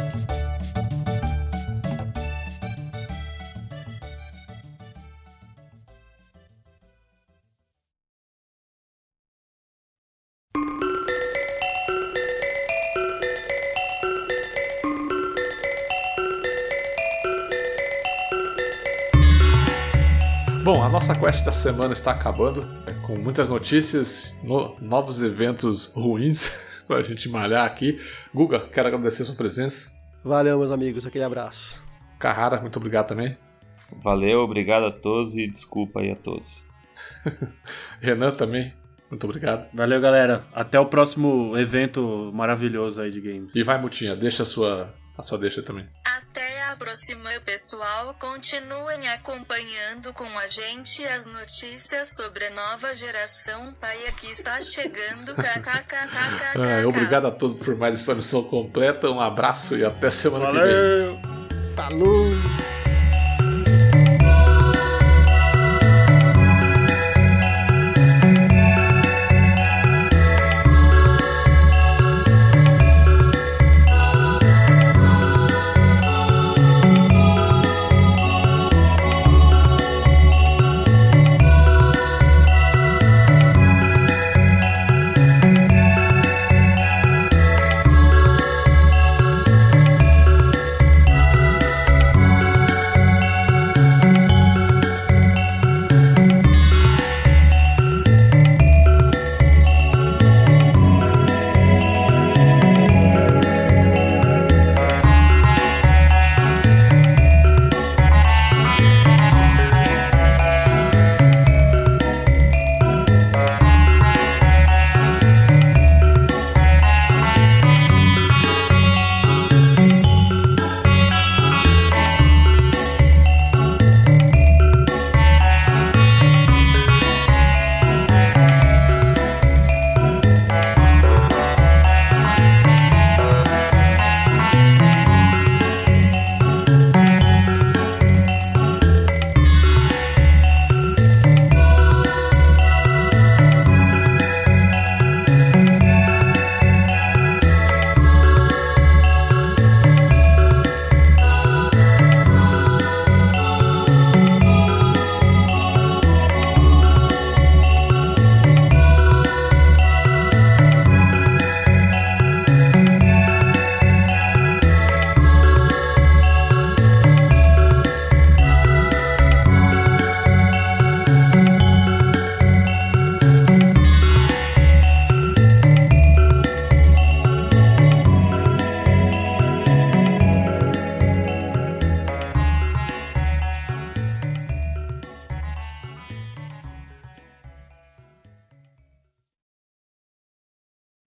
A: Nossa quest da semana está acabando, né, com muitas notícias, no- novos eventos ruins <laughs> pra gente malhar aqui. Guga, quero agradecer a sua presença.
B: Valeu, meus amigos. Aquele abraço.
A: Carrara, muito obrigado também.
C: Valeu, obrigado a todos e desculpa aí a todos. <laughs>
A: Renan também, muito obrigado.
D: Valeu, galera. Até o próximo evento maravilhoso aí de games.
A: E vai, Mutinha, deixa a sua, a sua deixa também.
E: Próxima, pessoal. Continuem acompanhando com a gente as notícias sobre a nova geração paia que está chegando.
A: Ah, <laughs> obrigado a todos por mais essa missão completa. Um abraço e até semana que vem.
D: Valeu!
B: Falou!